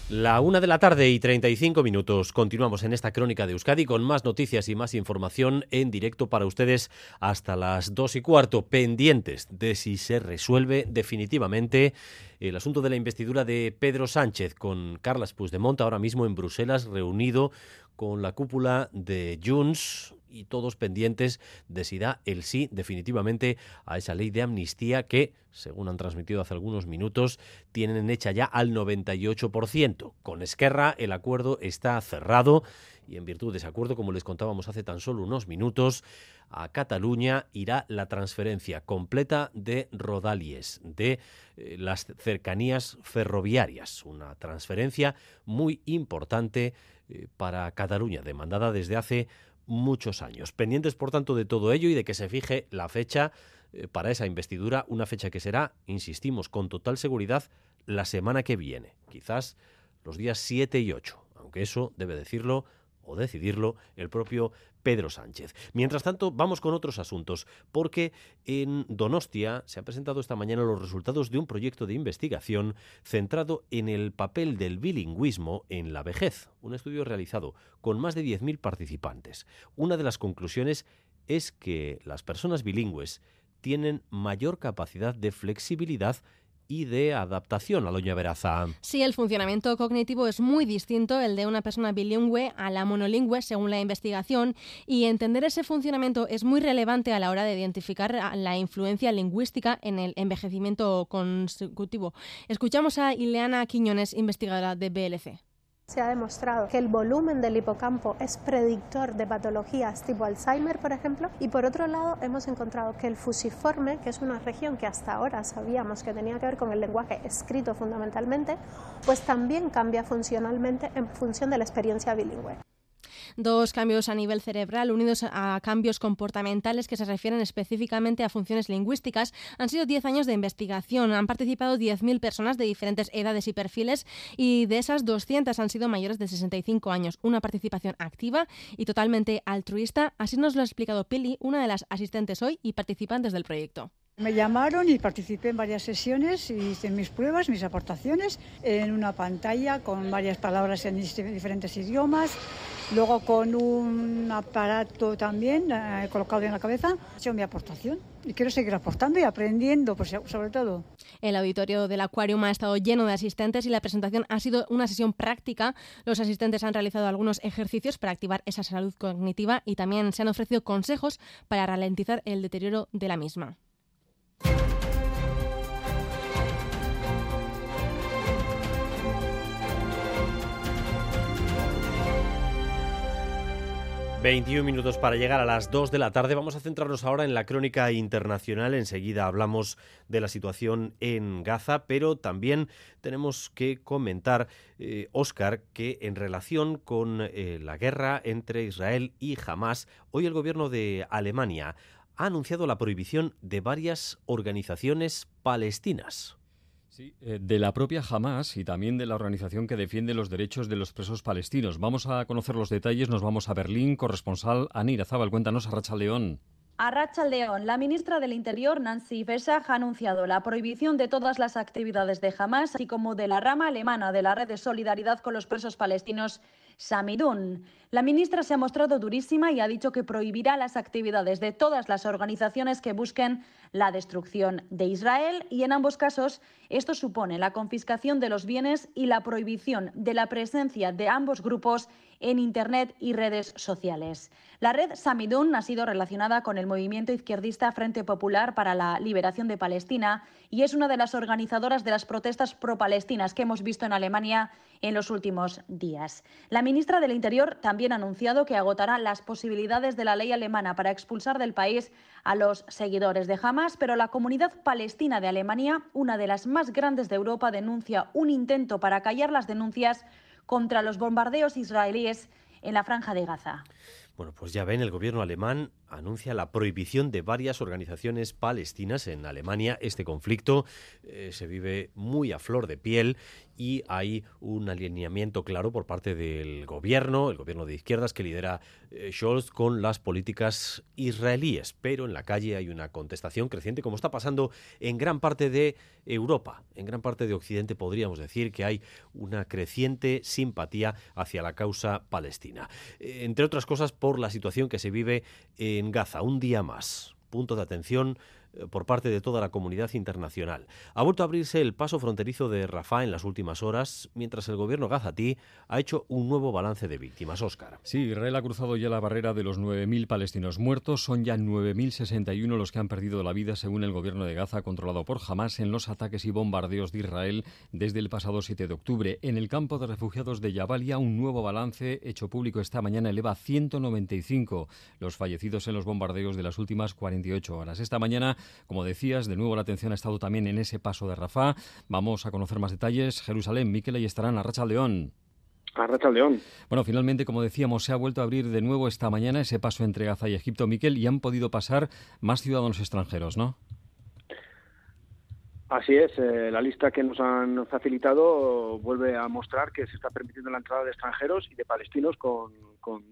La una de la tarde y 35 minutos. Continuamos en esta crónica de Euskadi con más noticias y más información en directo para ustedes hasta las dos y cuarto, pendientes de si se resuelve definitivamente el asunto de la investidura de Pedro Sánchez con Carles Puigdemont ahora mismo en Bruselas reunido con la cúpula de Junts y todos pendientes de si da el sí definitivamente a esa ley de amnistía que, según han transmitido hace algunos minutos, tienen hecha ya al 98%. Con Esquerra el acuerdo está cerrado y en virtud de ese acuerdo, como les contábamos hace tan solo unos minutos, a Cataluña irá la transferencia completa de Rodalies, de eh, las cercanías ferroviarias. Una transferencia muy importante eh, para Cataluña, demandada desde hace muchos años. Pendientes, por tanto, de todo ello y de que se fije la fecha eh, para esa investidura, una fecha que será, insistimos, con total seguridad la semana que viene, quizás los días 7 y 8, aunque eso debe decirlo o decidirlo el propio Pedro Sánchez. Mientras tanto, vamos con otros asuntos, porque en Donostia se han presentado esta mañana los resultados de un proyecto de investigación centrado en el papel del bilingüismo en la vejez, un estudio realizado con más de 10.000 participantes. Una de las conclusiones es que las personas bilingües tienen mayor capacidad de flexibilidad y de adaptación a Loña Veraza. Sí, el funcionamiento cognitivo es muy distinto el de una persona bilingüe a la monolingüe, según la investigación, y entender ese funcionamiento es muy relevante a la hora de identificar la influencia lingüística en el envejecimiento consecutivo. Escuchamos a Ileana Quiñones, investigadora de BLC. Se ha demostrado que el volumen del hipocampo es predictor de patologías tipo Alzheimer, por ejemplo, y por otro lado hemos encontrado que el fusiforme, que es una región que hasta ahora sabíamos que tenía que ver con el lenguaje escrito fundamentalmente, pues también cambia funcionalmente en función de la experiencia bilingüe. Dos cambios a nivel cerebral unidos a cambios comportamentales que se refieren específicamente a funciones lingüísticas. Han sido 10 años de investigación. Han participado 10.000 personas de diferentes edades y perfiles y de esas 200 han sido mayores de 65 años. Una participación activa y totalmente altruista. Así nos lo ha explicado Pili, una de las asistentes hoy y participantes del proyecto. Me llamaron y participé en varias sesiones y hice mis pruebas, mis aportaciones en una pantalla con varias palabras en diferentes idiomas, luego con un aparato también eh, colocado en la cabeza. He hecho mi aportación y quiero seguir aportando y aprendiendo, pues, sobre todo. El auditorio del Aquarium ha estado lleno de asistentes y la presentación ha sido una sesión práctica. Los asistentes han realizado algunos ejercicios para activar esa salud cognitiva y también se han ofrecido consejos para ralentizar el deterioro de la misma. 21 minutos para llegar a las 2 de la tarde. Vamos a centrarnos ahora en la crónica internacional. Enseguida hablamos de la situación en Gaza, pero también tenemos que comentar, Oscar, eh, que en relación con eh, la guerra entre Israel y Hamas, hoy el gobierno de Alemania ha anunciado la prohibición de varias organizaciones palestinas. Eh, de la propia Hamas y también de la organización que defiende los derechos de los presos palestinos. Vamos a conocer los detalles, nos vamos a Berlín, corresponsal Anira Zabal, cuéntanos a Racha León. A Racha León, la ministra del Interior, Nancy Faeser, ha anunciado la prohibición de todas las actividades de Hamas, así como de la rama alemana de la red de solidaridad con los presos palestinos Samidun. La ministra se ha mostrado durísima y ha dicho que prohibirá las actividades de todas las organizaciones que busquen la destrucción de Israel y en ambos casos esto supone la confiscación de los bienes y la prohibición de la presencia de ambos grupos en Internet y redes sociales. La red Samidun ha sido relacionada con el movimiento izquierdista Frente Popular para la Liberación de Palestina y es una de las organizadoras de las protestas pro-palestinas que hemos visto en Alemania en los últimos días. La ministra del Interior también ha anunciado que agotará las posibilidades de la ley alemana para expulsar del país a los seguidores de Hamas, pero la comunidad palestina de Alemania, una de las más grandes de Europa, denuncia un intento para callar las denuncias contra los bombardeos israelíes en la franja de Gaza. Bueno, pues ya ven, el gobierno alemán anuncia la prohibición de varias organizaciones palestinas en Alemania. Este conflicto eh, se vive muy a flor de piel y hay un alineamiento claro por parte del gobierno, el gobierno de izquierdas que lidera eh, Scholz con las políticas israelíes. Pero en la calle hay una contestación creciente, como está pasando en gran parte de Europa, en gran parte de Occidente podríamos decir que hay una creciente simpatía hacia la causa palestina. Eh, entre otras cosas por la situación que se vive en Gaza, un día más. Punto de atención por parte de toda la comunidad internacional. Ha vuelto a abrirse el paso fronterizo de Rafah en las últimas horas, mientras el gobierno gazatí ha hecho un nuevo balance de víctimas. Oscar. Sí, Israel ha cruzado ya la barrera de los 9.000 palestinos muertos. Son ya 9.061 los que han perdido la vida, según el gobierno de Gaza, controlado por Hamas, en los ataques y bombardeos de Israel desde el pasado 7 de octubre. En el campo de refugiados de Jabalia, un nuevo balance hecho público esta mañana eleva a 195 los fallecidos en los bombardeos de las últimas 48 horas. Esta mañana como decías, de nuevo la atención ha estado también en ese paso de Rafah. Vamos a conocer más detalles. Jerusalén, Miquel, y estarán a Racha León. A Racha León. Bueno, finalmente, como decíamos, se ha vuelto a abrir de nuevo esta mañana ese paso entre Gaza y Egipto, Miquel, y han podido pasar más ciudadanos extranjeros, ¿no? Así es, eh, la lista que nos han facilitado vuelve a mostrar que se está permitiendo la entrada de extranjeros y de palestinos con,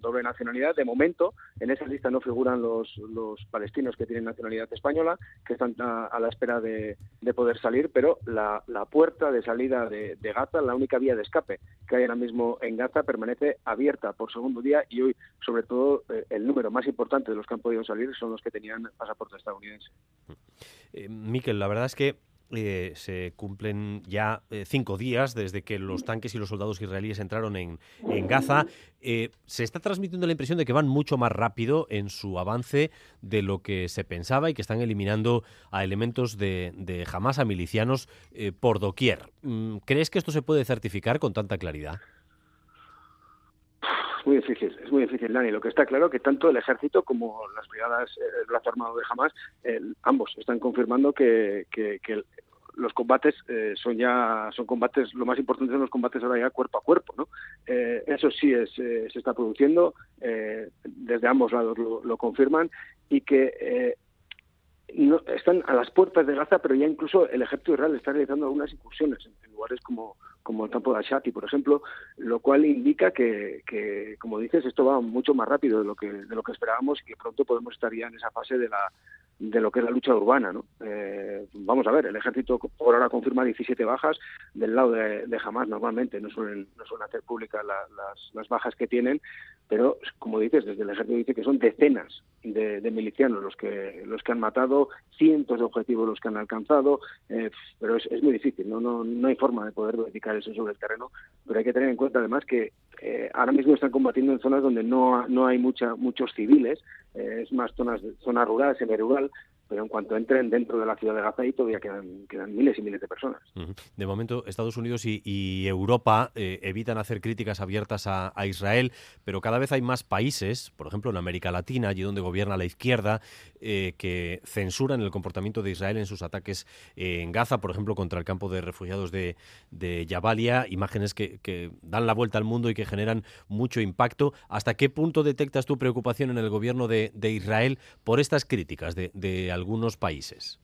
doble nacionalidad. De momento, en esa lista no figuran los, los palestinos que tienen nacionalidad española, que están a, la espera de, poder salir, pero la, puerta de salida de, Gaza, la única vía de escape que hay ahora mismo en Gaza, permanece abierta por segundo día y hoy, sobre todo, eh, el número más importante de los que han podido salir son los que tenían pasaporte estadounidense. Eh, Miquel, la verdad es que eh, se cumplen ya eh, cinco días desde que los tanques y los soldados israelíes entraron en, Gaza. Eh, se está transmitiendo la impresión de que van mucho más rápido en su avance de lo que se pensaba y que están eliminando a elementos de, de Hamas, a milicianos por doquier. Mm, ¿Crees que esto se puede certificar con tanta claridad? Es muy difícil, es muy difícil, Dani. Lo que está claro es que tanto el ejército como las brigadas, el brazo armado de Hamas, ambos están confirmando que, que, que, los combates eh, son ya son combates lo más importante son los combates ahora ya cuerpo a cuerpo no eh, eso sí es, eh, se está produciendo desde ambos lados lo, confirman y que no, están a las puertas de Gaza pero ya incluso el ejército israelí está realizando algunas incursiones en, lugares como como el campo de Ashati por ejemplo lo cual indica que, que como dices esto va mucho más rápido de lo que de lo que esperábamos y que pronto podemos estar ya en esa fase de la de lo que es la lucha urbana. ¿no? Eh, vamos a ver, el ejército por ahora confirma 17 bajas del lado de, de Hamas normalmente, no suelen, no suelen hacer públicas las, las, bajas que tienen, pero como dices, desde el ejército dice que son decenas de, milicianos los que los que han matado, cientos de objetivos los que han alcanzado, eh, pero es, es, muy difícil, ¿no? No, no hay forma de poder verificar eso sobre el terreno, pero hay que tener en cuenta además que eh, ahora mismo están combatiendo en zonas donde no, no hay mucha, muchos civiles, es más zonas, zona rural, semi-rural, pero en cuanto entren dentro de la ciudad de Gaza y todavía quedan, quedan miles y miles de personas. De momento, Estados Unidos y, Europa eh, evitan hacer críticas abiertas a, Israel, pero cada vez hay más países, por ejemplo en América Latina, allí donde gobierna la izquierda, eh, que censuran el comportamiento de Israel en sus ataques en Gaza, por ejemplo, contra el campo de refugiados de, de Jabalia, imágenes que, dan la vuelta al mundo y que generan mucho impacto. ¿Hasta qué punto detectas tu preocupación en el gobierno de, Israel por estas críticas de algunos países?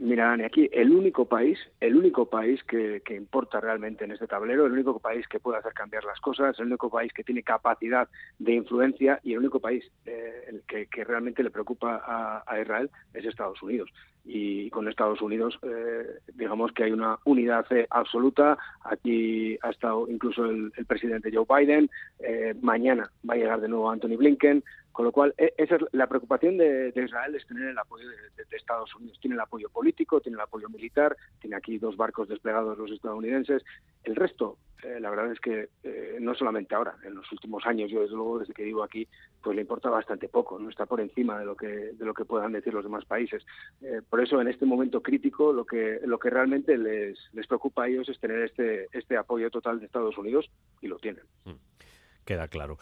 Mira, aquí el único país, el único país que, importa realmente en este tablero, el único país que puede hacer cambiar las cosas, el único país que tiene capacidad de influencia y el único país eh, que, realmente le preocupa a, Israel es Estados Unidos. Y con Estados Unidos, eh, digamos que hay una unidad absoluta. Aquí ha estado incluso el, presidente Joe Biden. Eh, mañana va a llegar de nuevo Anthony Blinken. Con lo cual, e, esa es la preocupación de, Israel es tener el apoyo de, Estados Unidos. Tiene el apoyo político, tiene el apoyo militar, tiene aquí dos barcos desplegados los estadounidenses. El resto, eh, la verdad es que eh, no solamente ahora, en los últimos años, yo desde luego desde que vivo aquí, pues le importa bastante poco, no está por encima de lo que de lo que puedan decir los demás países. Eh, por eso, en este momento crítico, lo que lo que realmente les, les preocupa a ellos es tener este este apoyo total de Estados Unidos y lo tienen. Mm. Queda claro.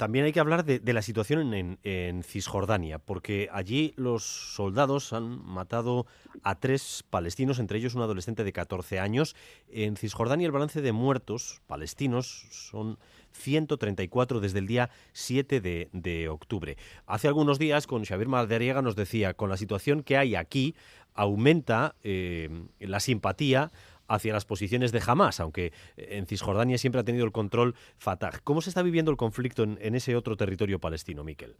También hay que hablar de, la situación en, Cisjordania, porque allí los soldados han matado a tres palestinos, entre ellos un adolescente de 14 años. En Cisjordania el balance de muertos palestinos son 134 desde el día 7 de, octubre. Hace algunos días con Xavier Maldariega nos decía, con la situación que hay aquí, aumenta eh, la simpatía hacia las posiciones de Hamas, aunque en Cisjordania siempre ha tenido el control Fatah. ¿Cómo se está viviendo el conflicto en, ese otro territorio palestino, Miquel?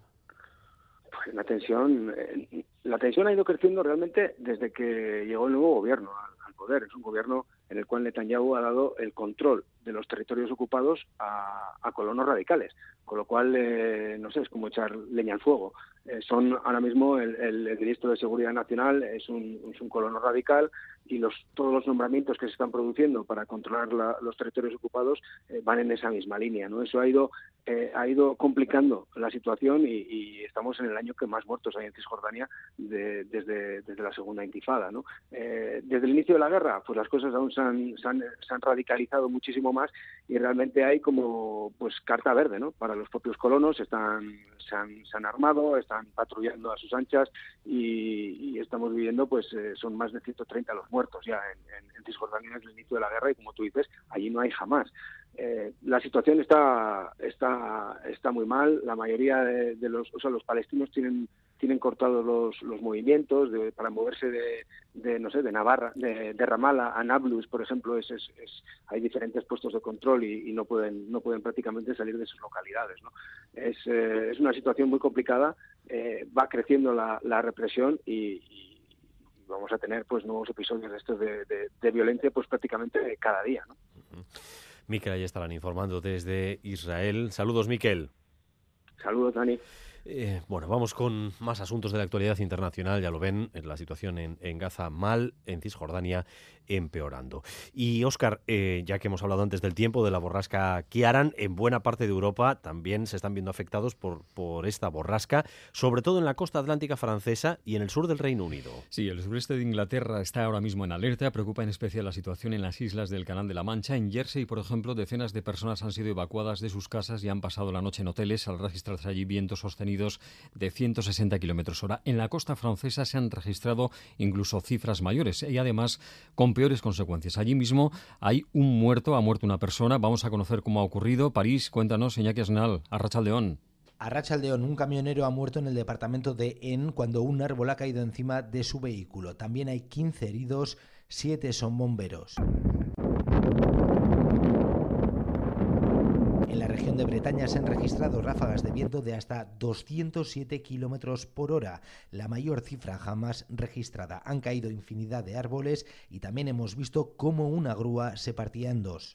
Pues la tensión, eh, la tensión ha ido creciendo realmente desde que llegó el nuevo gobierno al, poder. Es un gobierno en el cual Netanyahu ha dado el control de los territorios ocupados a, colonos radicales, con lo cual, eh, no sé, es como echar leña al fuego. Eh, son ahora mismo el, ministro de Seguridad Nacional es un, es un colono radical y los, todos los nombramientos que se están produciendo para controlar los territorios ocupados eh, van en esa misma línea. ¿no? Eso ha ido, eh, ha ido complicando la situación y, estamos en el año que más muertos hay en Cisjordania desde, desde la segunda intifada. ¿no? Eh, desde el inicio de la guerra, pues las cosas aún se han, se han, radicalizado muchísimo más y realmente hay como pues carta verde ¿no? para los propios colonos, están, se, han, se han armado, están patrullando a sus anchas y, y estamos viviendo, pues son más de 130 los muertos ya en, Cisjordania desde el inicio de la guerra y como tú dices, allí no hay jamás. Eh, la situación está, está, está muy mal. La mayoría de, los, o sea, los palestinos tienen tienen cortados los, los movimientos para moverse de, no sé de Navarra de, de Ramala a Nablus por ejemplo es, hay diferentes puestos de control y, no pueden no pueden prácticamente salir de sus localidades ¿no? es, eh, es una situación muy complicada eh, va creciendo la represión y vamos a tener pues nuevos episodios de estos de, violencia pues prácticamente cada día. ¿no? Miquel, ahí estarán informando desde Israel. Saludos, Miquel. Saludos, Dani. Eh, bueno, vamos con más asuntos de la actualidad internacional. Ya lo ven, la situación en, en Gaza mal, en Cisjordania empeorando. Y Óscar, eh, ya que hemos hablado antes del tiempo de la borrasca Kiaran, en buena parte de Europa también se están viendo afectados por, por esta borrasca, sobre todo en la costa atlántica francesa y en el sur del Reino Unido. Sí, el sureste de Inglaterra está ahora mismo en alerta. Preocupa en especial la situación en las islas del Canal de la Mancha. En Jersey, por ejemplo, decenas de personas han sido evacuadas de sus casas y han pasado la noche en hoteles al registrarse allí vientos sostenidos de 160 kilómetros hora. En la costa francesa se han registrado incluso cifras mayores y además con peores consecuencias. Allí mismo hay un muerto, ha muerto una persona. Vamos a conocer cómo ha ocurrido. París, cuéntanos, Iñaki Asnal, Arrachaldeón. Arrachaldeón, un camionero ha muerto en el departamento de En cuando un árbol ha caído encima de su vehículo. También hay 15 heridos, 7 son bomberos. En la región de Bretaña se han registrado ráfagas de viento de hasta 207 kilómetros por hora, la mayor cifra jamás registrada. Han caído infinidad de árboles y también hemos visto cómo una grúa se partía en dos.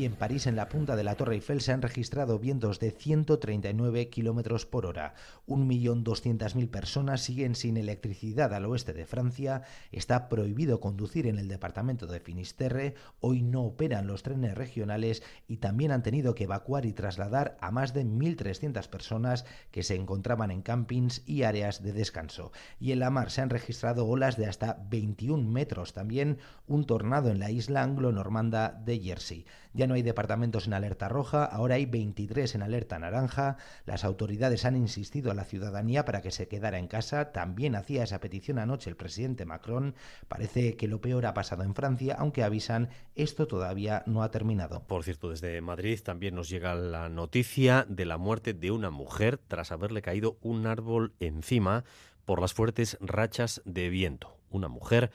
Aquí en París, en la punta de la Torre Eiffel, se han registrado vientos de 139 kilómetros por hora. 1.200.000 personas siguen sin electricidad al oeste de Francia. Está prohibido conducir en el departamento de Finisterre. Hoy no operan los trenes regionales y también han tenido que evacuar y trasladar a más de 1.300 personas que se encontraban en campings y áreas de descanso. Y en la mar se han registrado olas de hasta 21 metros. También un tornado en la isla anglo-normanda de Jersey. Ya no hay departamentos en alerta roja, ahora hay 23 en alerta naranja. Las autoridades han insistido a la ciudadanía para que se quedara en casa. También hacía esa petición anoche el presidente Macron. Parece que lo peor ha pasado en Francia, aunque avisan esto todavía no ha terminado. Por cierto, desde Madrid también nos llega la noticia de la muerte de una mujer tras haberle caído un árbol encima por las fuertes rachas de viento. Una mujer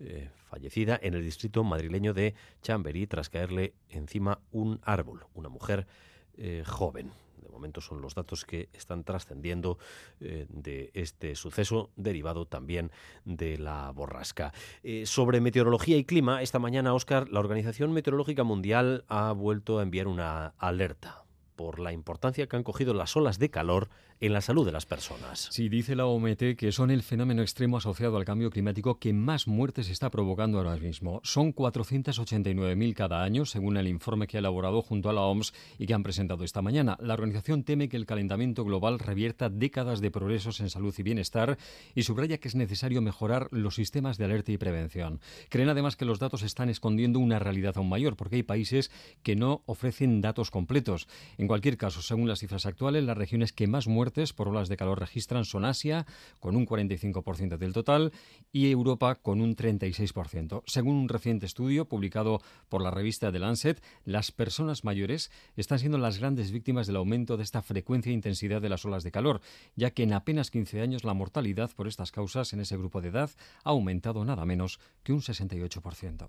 eh, fallecida en el distrito madrileño de Chamberí tras caerle encima un árbol, una mujer eh, joven. De momento son los datos que están trascendiendo eh, de este suceso derivado también de la borrasca. sobre meteorología y clima, esta mañana, Oscar, la Organización Meteorológica Mundial ha vuelto a enviar una alerta por la importancia que han cogido las olas de calor en la salud de las personas. Sí, dice la OMT que son el fenómeno extremo asociado al cambio climático que más muertes está provocando ahora mismo. Son 489.000 cada año, según el informe que ha elaborado junto a la OMS y que han presentado esta mañana. La organización teme que el calentamiento global revierta décadas de progresos en salud y bienestar y subraya que es necesario mejorar los sistemas de alerta y prevención. Creen además que los datos están escondiendo una realidad aún mayor, porque hay países que no ofrecen datos completos. En cualquier caso, según las cifras actuales, las regiones que más muertes por olas de calor registran son Asia, con un 45% del total, y Europa, con un 36%. Según un reciente estudio publicado por la revista The Lancet, las personas mayores están siendo las grandes víctimas del aumento de esta frecuencia e intensidad de las olas de calor, ya que en apenas 15 años la mortalidad por estas causas en ese grupo de edad ha aumentado nada menos que un 68%.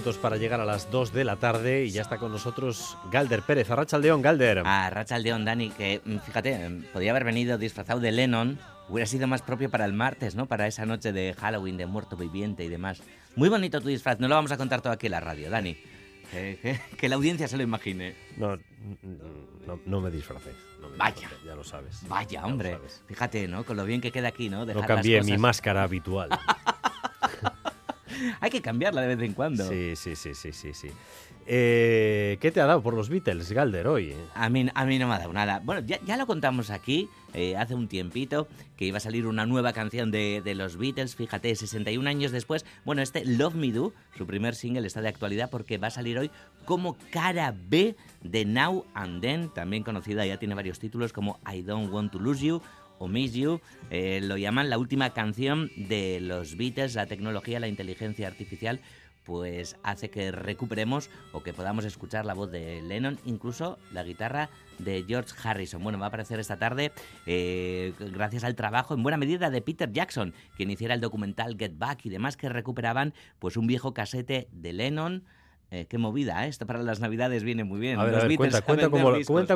Minutos para llegar a las 2 de la tarde y ya está con nosotros Galder Pérez. Arrachaldeón, Galder. Arrachaldeón, Dani, que mm, fíjate, mm, podía haber venido disfrazado de Lennon, hubiera sido más propio para el martes, ¿no? Para esa noche de Halloween, de muerto viviente y demás. Muy bonito tu disfraz, no lo vamos a contar todo aquí en la radio, Dani. Que, la audiencia se lo imagine. No, no, me disfraces. Vaya. ya lo sabes. Vaya, hombre. Fíjate, ¿no? Con lo bien que queda aquí, ¿no? no cambié mi máscara habitual. Hay que cambiarla de vez en cuando. Sí, sí, sí, sí, sí, sí. Eh, ¿Qué te ha dado por los Beatles, Galder, hoy? A mí, a mí no me ha dado nada. Bueno, ya, lo contamos aquí eh, hace un tiempito, que iba a salir una nueva canción de, de, los Beatles, fíjate, 61 años después. Bueno, este Love Me Do, su primer single, está de actualidad porque va a salir hoy como cara B de Now and Then, también conocida, ya tiene varios títulos como I Don't Want to Lose You o Miss You, eh, lo llaman la última canción de los Beatles, la tecnología, la inteligencia artificial, pues hace que recuperemos o que podamos escuchar la voz de Lennon, incluso la guitarra de George Harrison. Bueno, va a aparecer esta tarde eh, gracias al trabajo en buena medida de Peter Jackson, quien hiciera el documental Get Back y demás que recuperaban pues un viejo casete de Lennon eh, qué movida, ¿eh? esto para las navidades viene muy bien. A ver, cuenta,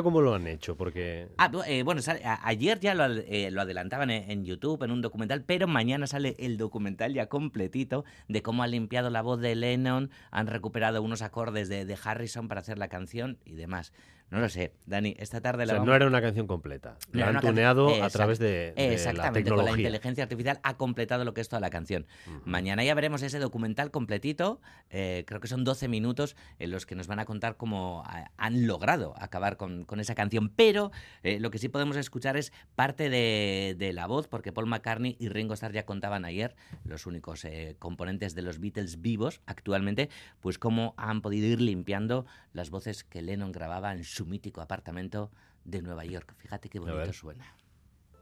cómo, lo han hecho, porque... Ah, eh, bueno, ayer ya lo, adelantaban en, YouTube, en un documental, pero mañana sale el documental ya completito de cómo han limpiado la voz de Lennon, han recuperado unos acordes de, de Harrison para hacer la canción y demás. No lo sé, Dani, esta tarde O la sea, vamos- no era una canción completa. No, La han tuneado a través de, de la Exactamente, con la tecnología. inteligencia artificial ha completado lo que es toda la canción. Mañana ya veremos ese documental completito, eh, creo que son 12 minutos en los que nos van a contar cómo ha- han logrado acabar con, con esa canción, pero eh, lo que sí podemos escuchar es parte de, de la voz, porque Paul McCartney y Ringo Starr ya contaban ayer, los únicos eh, componentes de los Beatles vivos actualmente, pues cómo han podido ir limpiando las voces que Lennon grababa en su mítico apartamento de Nueva York. Fíjate qué bonito suena.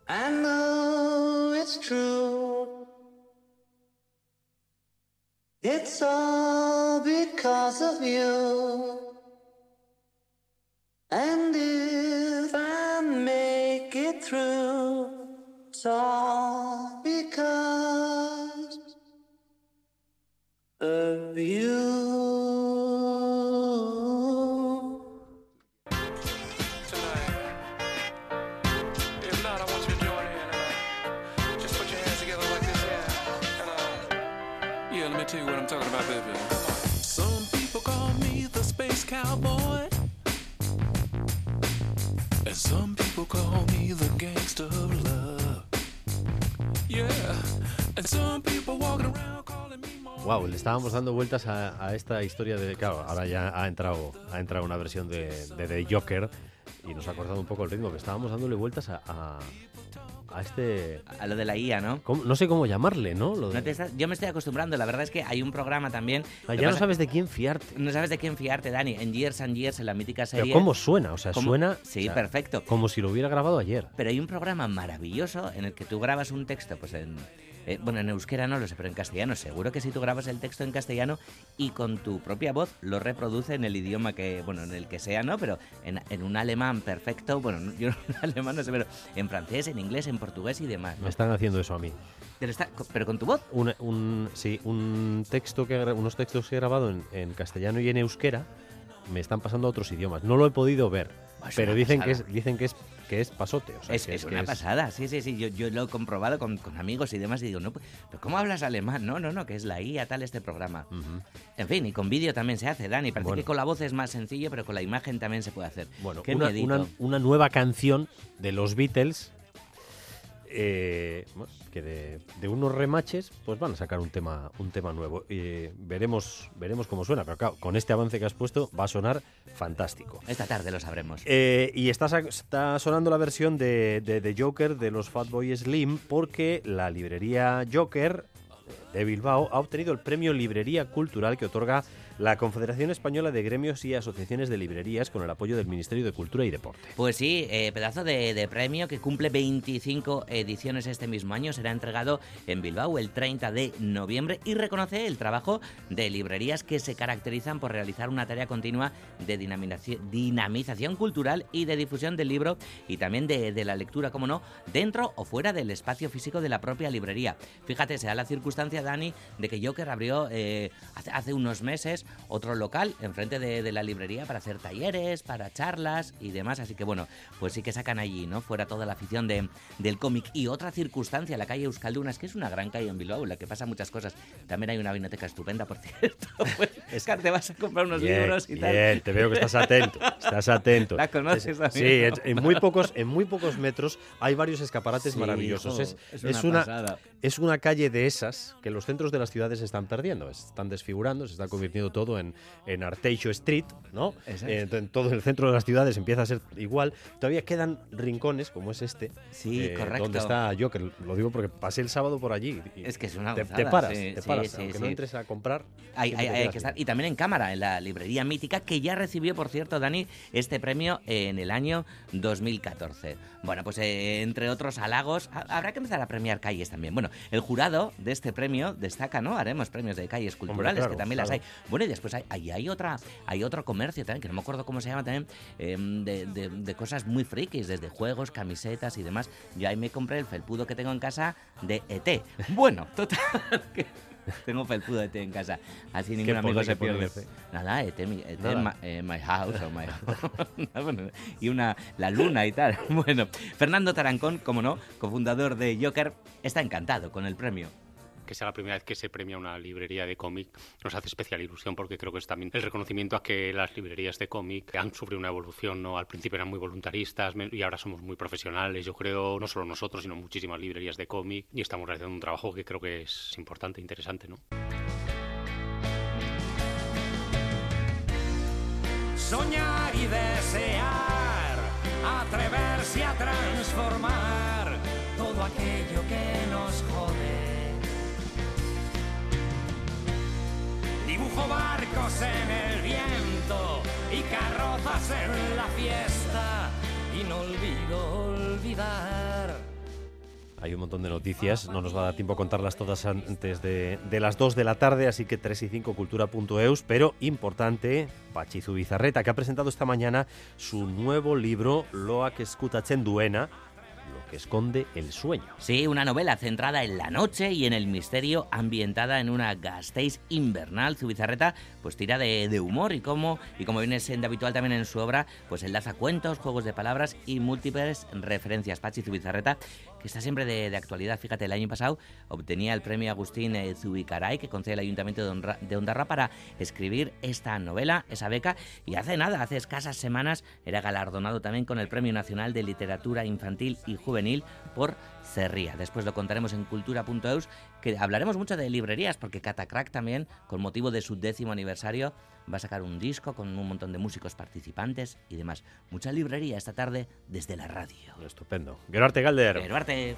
I know it's true. It's all because of you. And if I make it through, it's all because of you. Talking about, baby. Some people call me the space cowboy, and some people call me the gangster of love. Yeah, and some people walking around calling me. Wow, le estábamos dando vueltas a, a esta historia de. Claro, ahora ya ha entrado, ha entrado una versión de, de The Joker y nos ha cortado un poco el ritmo, que estábamos dándole vueltas a, a, a este. A lo de la IA, ¿no? ¿Cómo? No sé cómo llamarle, ¿no? Lo de- No te estás- yo me estoy acostumbrando, la verdad es que hay un programa también. Ah, ya no sabes de quién fiarte. No sabes de quién fiarte, Dani. En Years and Years, en la mítica Pero serie. ¿cómo suena? O sea, ¿Cómo? suena. Sí, o sea, perfecto. Como si lo hubiera grabado ayer. Pero hay un programa maravilloso en el que tú grabas un texto, pues en. Eh, bueno, en euskera no lo sé, pero en castellano seguro que si tú grabas el texto en castellano y con tu propia voz lo reproduce en el idioma que, bueno, en el que sea, ¿no? Pero en, en un alemán perfecto, bueno, no- yo en alemán no sé, pero en francés, en inglés, en portugués y demás. Me están haciendo eso a mí. Pero, está, pero con tu voz. Un, un- sí, un texto que, unos textos que he grabado en, en castellano y en euskera me están pasando a otros idiomas. No lo he podido ver, Es pero dicen que, es, dicen que es que es pasote. O sea, Es, que es que una pasada, sí, sí, sí. Yo, yo lo he comprobado con, con amigos y demás y digo, no, pues, pero ¿cómo hablas alemán? No, no, no, que es la IA tal este programa. En fin, y con vídeo también se hace, Dani. Parece Bueno. que con la voz es más sencillo, pero con la imagen también se puede hacer. Bueno, Qué una, una- una nueva canción de los Beatles eh, que de, de unos remaches pues van a sacar un tema un tema nuevo y veremos veremos cómo suena pero claro con este avance que has puesto va a sonar fantástico Esta tarde lo sabremos. Eh, y está, está sonando la versión de, de, de Joker de los Fatboy Slim porque la librería Joker de Bilbao ha obtenido el premio Librería Cultural que otorga la Confederación Española de Gremios y Asociaciones de Librerías con el apoyo del Ministerio de Cultura y Deporte. Pues sí, eh, pedazo de, premio que cumple 25 ediciones este mismo año. Será entregado en Bilbao el 30 de noviembre y reconoce el trabajo de librerías que se caracterizan por realizar una tarea continua de dinamización, cultural y de difusión del libro y también de, la lectura, como no, dentro o fuera del espacio físico de la propia librería. Fíjate, se da la circunstancia, Dani, de que Joker abrió eh, hace unos meses otro local enfrente de, de la librería para hacer talleres, para charlas y demás. Así que bueno, pues sí que sacan allí, ¿no? Fuera toda la afición de, del cómic. Y otra circunstancia, la calle Euskaldunas, que es una gran calle en Bilbao, en la que pasa muchas cosas. También hay una biblioteca estupenda, por cierto. Pues, te vas a comprar unos Bien, libros y tal. bien, te veo que estás atento, estás atento. La conoces Es- también. Sí, en, muy pocos, en muy pocos metros hay varios escaparates Sí, maravillosos. es, es es una una, es una calle de esas que los centros de las ciudades están perdiendo, se están desfigurando, se está convirtiendo todo en, en Arteixo Street, ¿no? Eh, en todo el centro de las ciudades empieza a ser igual. Todavía quedan rincones como es este, Sí, eh, correcto. donde está Joker. Lo digo porque pasé el sábado por allí. y Es que es una te, gozada, te paras, sí, te paras. sí, aunque sí. no entres a comprar. Hay, que estar. Y también en cámara, en la librería mítica, que ya recibió, por cierto, Dani, este premio en el año 2014. Bueno, pues eh, entre otros halagos, ha- habrá que empezar a premiar calles también. Bueno, el jurado de este premio destaca, ¿no? Haremos premios de calles culturales, claro, que también las hay. claro. Bueno, y después hay, hay, hay otra, hay otro comercio también, que no me acuerdo cómo se llama también, eh, de, de- de cosas muy frikis, desde juegos, camisetas y demás. Yo ahí me compré el felpudo que tengo en casa de ET. Bueno, total. que Tengo felpudo de ET en casa. Así ningún ¿Qué amigo se pierde. ese? Nada, ET, mi, ET Nada. ma- eh, my house o my Bueno, y una la luna y tal. Bueno, Fernando Tarancón, como no, cofundador de Joker, está encantado con el premio. Que sea la primera vez que se premia una librería de cómic nos hace especial ilusión porque creo que es también el reconocimiento a que las librerías de cómic han sufrido una evolución, ¿no? Al principio eran muy voluntaristas y ahora somos muy profesionales, yo creo, no solo nosotros, sino muchísimas librerías de cómic y estamos realizando un trabajo que creo que es importante, interesante, ¿no? Soñar y desear, atreverse a transformar todo aquello que Dibujo barcos en el viento y carrozas en la fiesta y no olvido olvidar. Hay un montón de noticias, no nos va a dar tiempo a contarlas todas antes de, las 2 de la tarde, así que 3 y 5 cultura.eus, pero importante, Pachi Bizarreta, que ha presentado esta mañana su nuevo libro, Loak Escutachen Duena, esconde el sueño. Sí, una novela centrada en la noche y en el misterio, ambientada en una Gasteiz invernal. Zubizarreta pues tira de, humor y como, y como viene siendo habitual también en su obra, pues enlaza cuentos, juegos de palabras y múltiples referencias. Pachi Zubizarreta que está siempre de, actualidad. Fíjate, el año pasado obtenía el premio Agustín eh, Zubicaray, que concede el Ayuntamiento de, de Ondarra para escribir esta novela, esa beca, y hace nada, hace escasas semanas, era galardonado también con el Premio Nacional de Literatura Infantil y Juvenil por Cerría. Después lo contaremos en cultura.eus, que hablaremos mucho de librerías, porque Catacrack también, con motivo de su décimo aniversario, va a sacar un disco con un montón de músicos participantes y demás. Mucha librería esta tarde desde la radio. Estupendo. Gerarte Galder. Gerarte.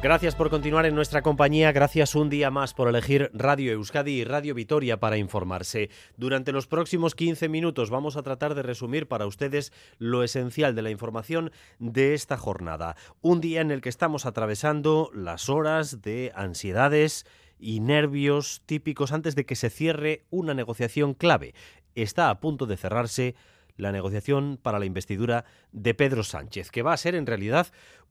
Gracias por continuar en nuestra compañía, gracias un día más por elegir Radio Euskadi y Radio Vitoria para informarse. Durante los próximos 15 minutos vamos a tratar de resumir para ustedes lo esencial de la información de esta jornada. Un día en el que estamos atravesando las horas de ansiedades y nervios típicos antes de que se cierre una negociación clave. Está a punto de cerrarse la negociación para la investidura de Pedro Sánchez, que va a ser en realidad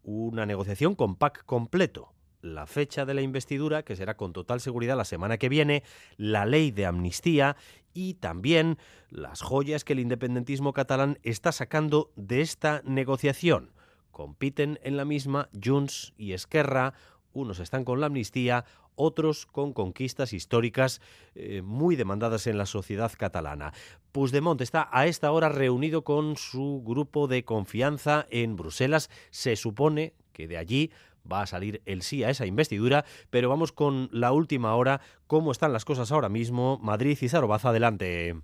una negociación con PAC completo. La fecha de la investidura, que será con total seguridad la semana que viene, la ley de amnistía y también las joyas que el independentismo catalán está sacando de esta negociación. Compiten en la misma Junts y Esquerra, unos están con la amnistía, otros con conquistas históricas eh, muy demandadas en la sociedad catalana. Puigdemont está a esta hora reunido con su grupo de confianza en Bruselas. Se supone que de allí va a salir el sí a esa investidura, pero vamos con la última hora, cómo están las cosas ahora mismo. Madrid y Zarobaza, adelante.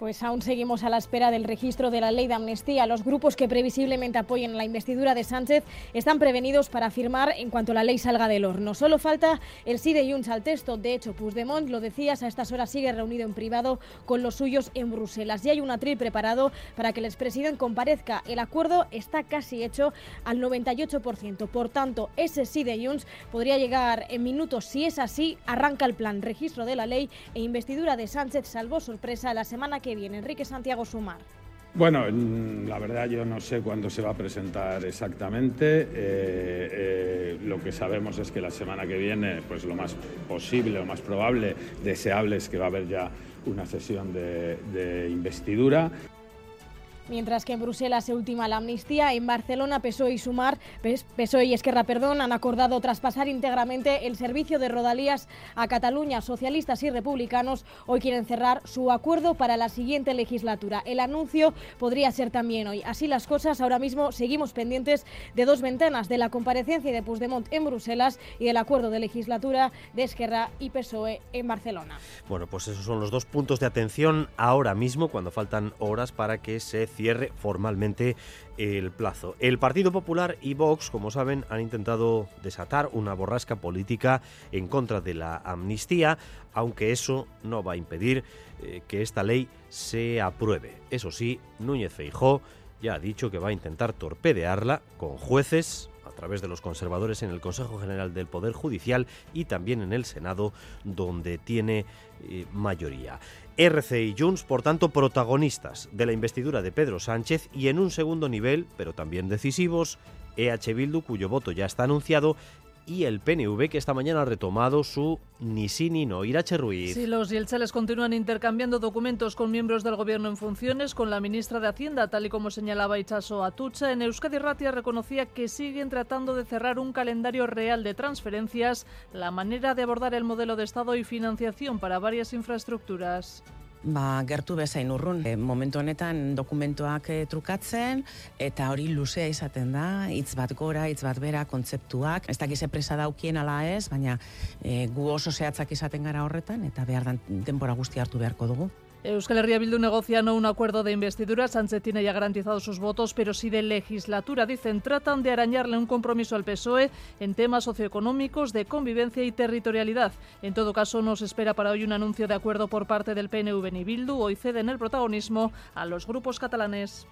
Pues aún seguimos a la espera del registro de la ley de amnistía. Los grupos que previsiblemente apoyen la investidura de Sánchez están prevenidos para firmar en cuanto la ley salga del horno. Solo falta el sí de Junts al texto. De hecho, Puigdemont, lo decías, a estas horas sigue reunido en privado con los suyos en Bruselas. Y hay un atril preparado para que el expresidente comparezca. El acuerdo está casi hecho al 98%. Por tanto, ese sí de Junts podría llegar en minutos. Si es así, arranca el plan registro de la ley e investidura de Sánchez, salvo sorpresa, la semana que viene. Enrique Santiago Sumar. Bueno, la verdad yo no sé cuándo se va a presentar exactamente. Eh, eh, lo que sabemos es que la semana que viene, pues lo más posible, lo más probable, deseable es que va a haber ya una sesión de investidura. Mientras que en Bruselas se ultima la amnistía, en Barcelona PSOE y Sumar, PSOE y Esquerra, perdón, han acordado traspasar íntegramente el servicio de rodalías a Cataluña. Socialistas y republicanos hoy quieren cerrar su acuerdo para la siguiente legislatura. El anuncio podría ser también hoy. Así las cosas, ahora mismo seguimos pendientes de dos ventanas, de la comparecencia de Puigdemont en Bruselas y del acuerdo de legislatura de Esquerra y PSOE en Barcelona. Bueno, pues esos son los dos puntos de atención ahora mismo, cuando faltan horas para que se cierre formalmente el plazo. El Partido Popular y Vox, como saben, han intentado desatar una borrasca política en contra de la amnistía, aunque eso no va a impedir eh, que esta ley se apruebe. Eso sí, Núñez Feijó ya ha dicho que va a intentar torpedearla con jueces a través de los conservadores en el Consejo General del Poder Judicial y también en el Senado, donde tiene eh, mayoría. RC y Junts, por tanto, protagonistas de la investidura de Pedro Sánchez y en un segundo nivel, pero también decisivos, EH Bildu, cuyo voto ya está anunciado, y el PNV que esta mañana ha retomado su ni sí ni no. Irache Ruiz. Sí, los yelchales continúan intercambiando documentos con miembros del gobierno en funciones, con la ministra de Hacienda, tal y como señalaba Ichaso Atucha. En Euskadi Ratia reconocía que siguen tratando de cerrar un calendario real de transferencias, la manera de abordar el modelo de Estado y financiación para varias infraestructuras. Ba, gertu bezain urrun. E, momentu honetan dokumentuak e, trukatzen, eta hori luzea izaten da, hitz bat gora, hitz bat bera, kontzeptuak. Ez dakize presa daukien ala ez, baina e, gu oso zehatzak izaten gara horretan, eta behar dan denbora guzti hartu beharko dugu. Euskal Herria Bildu negocia no un acuerdo de investidura. Sánchez tiene ya garantizados sus votos, pero sí de legislatura. Dicen, tratan de arañarle un compromiso al PSOE en temas socioeconómicos, de convivencia y territorialidad. En todo caso, nos espera para hoy un anuncio de acuerdo por parte del PNV ni Bildu. Hoy ceden el protagonismo a los grupos catalanes.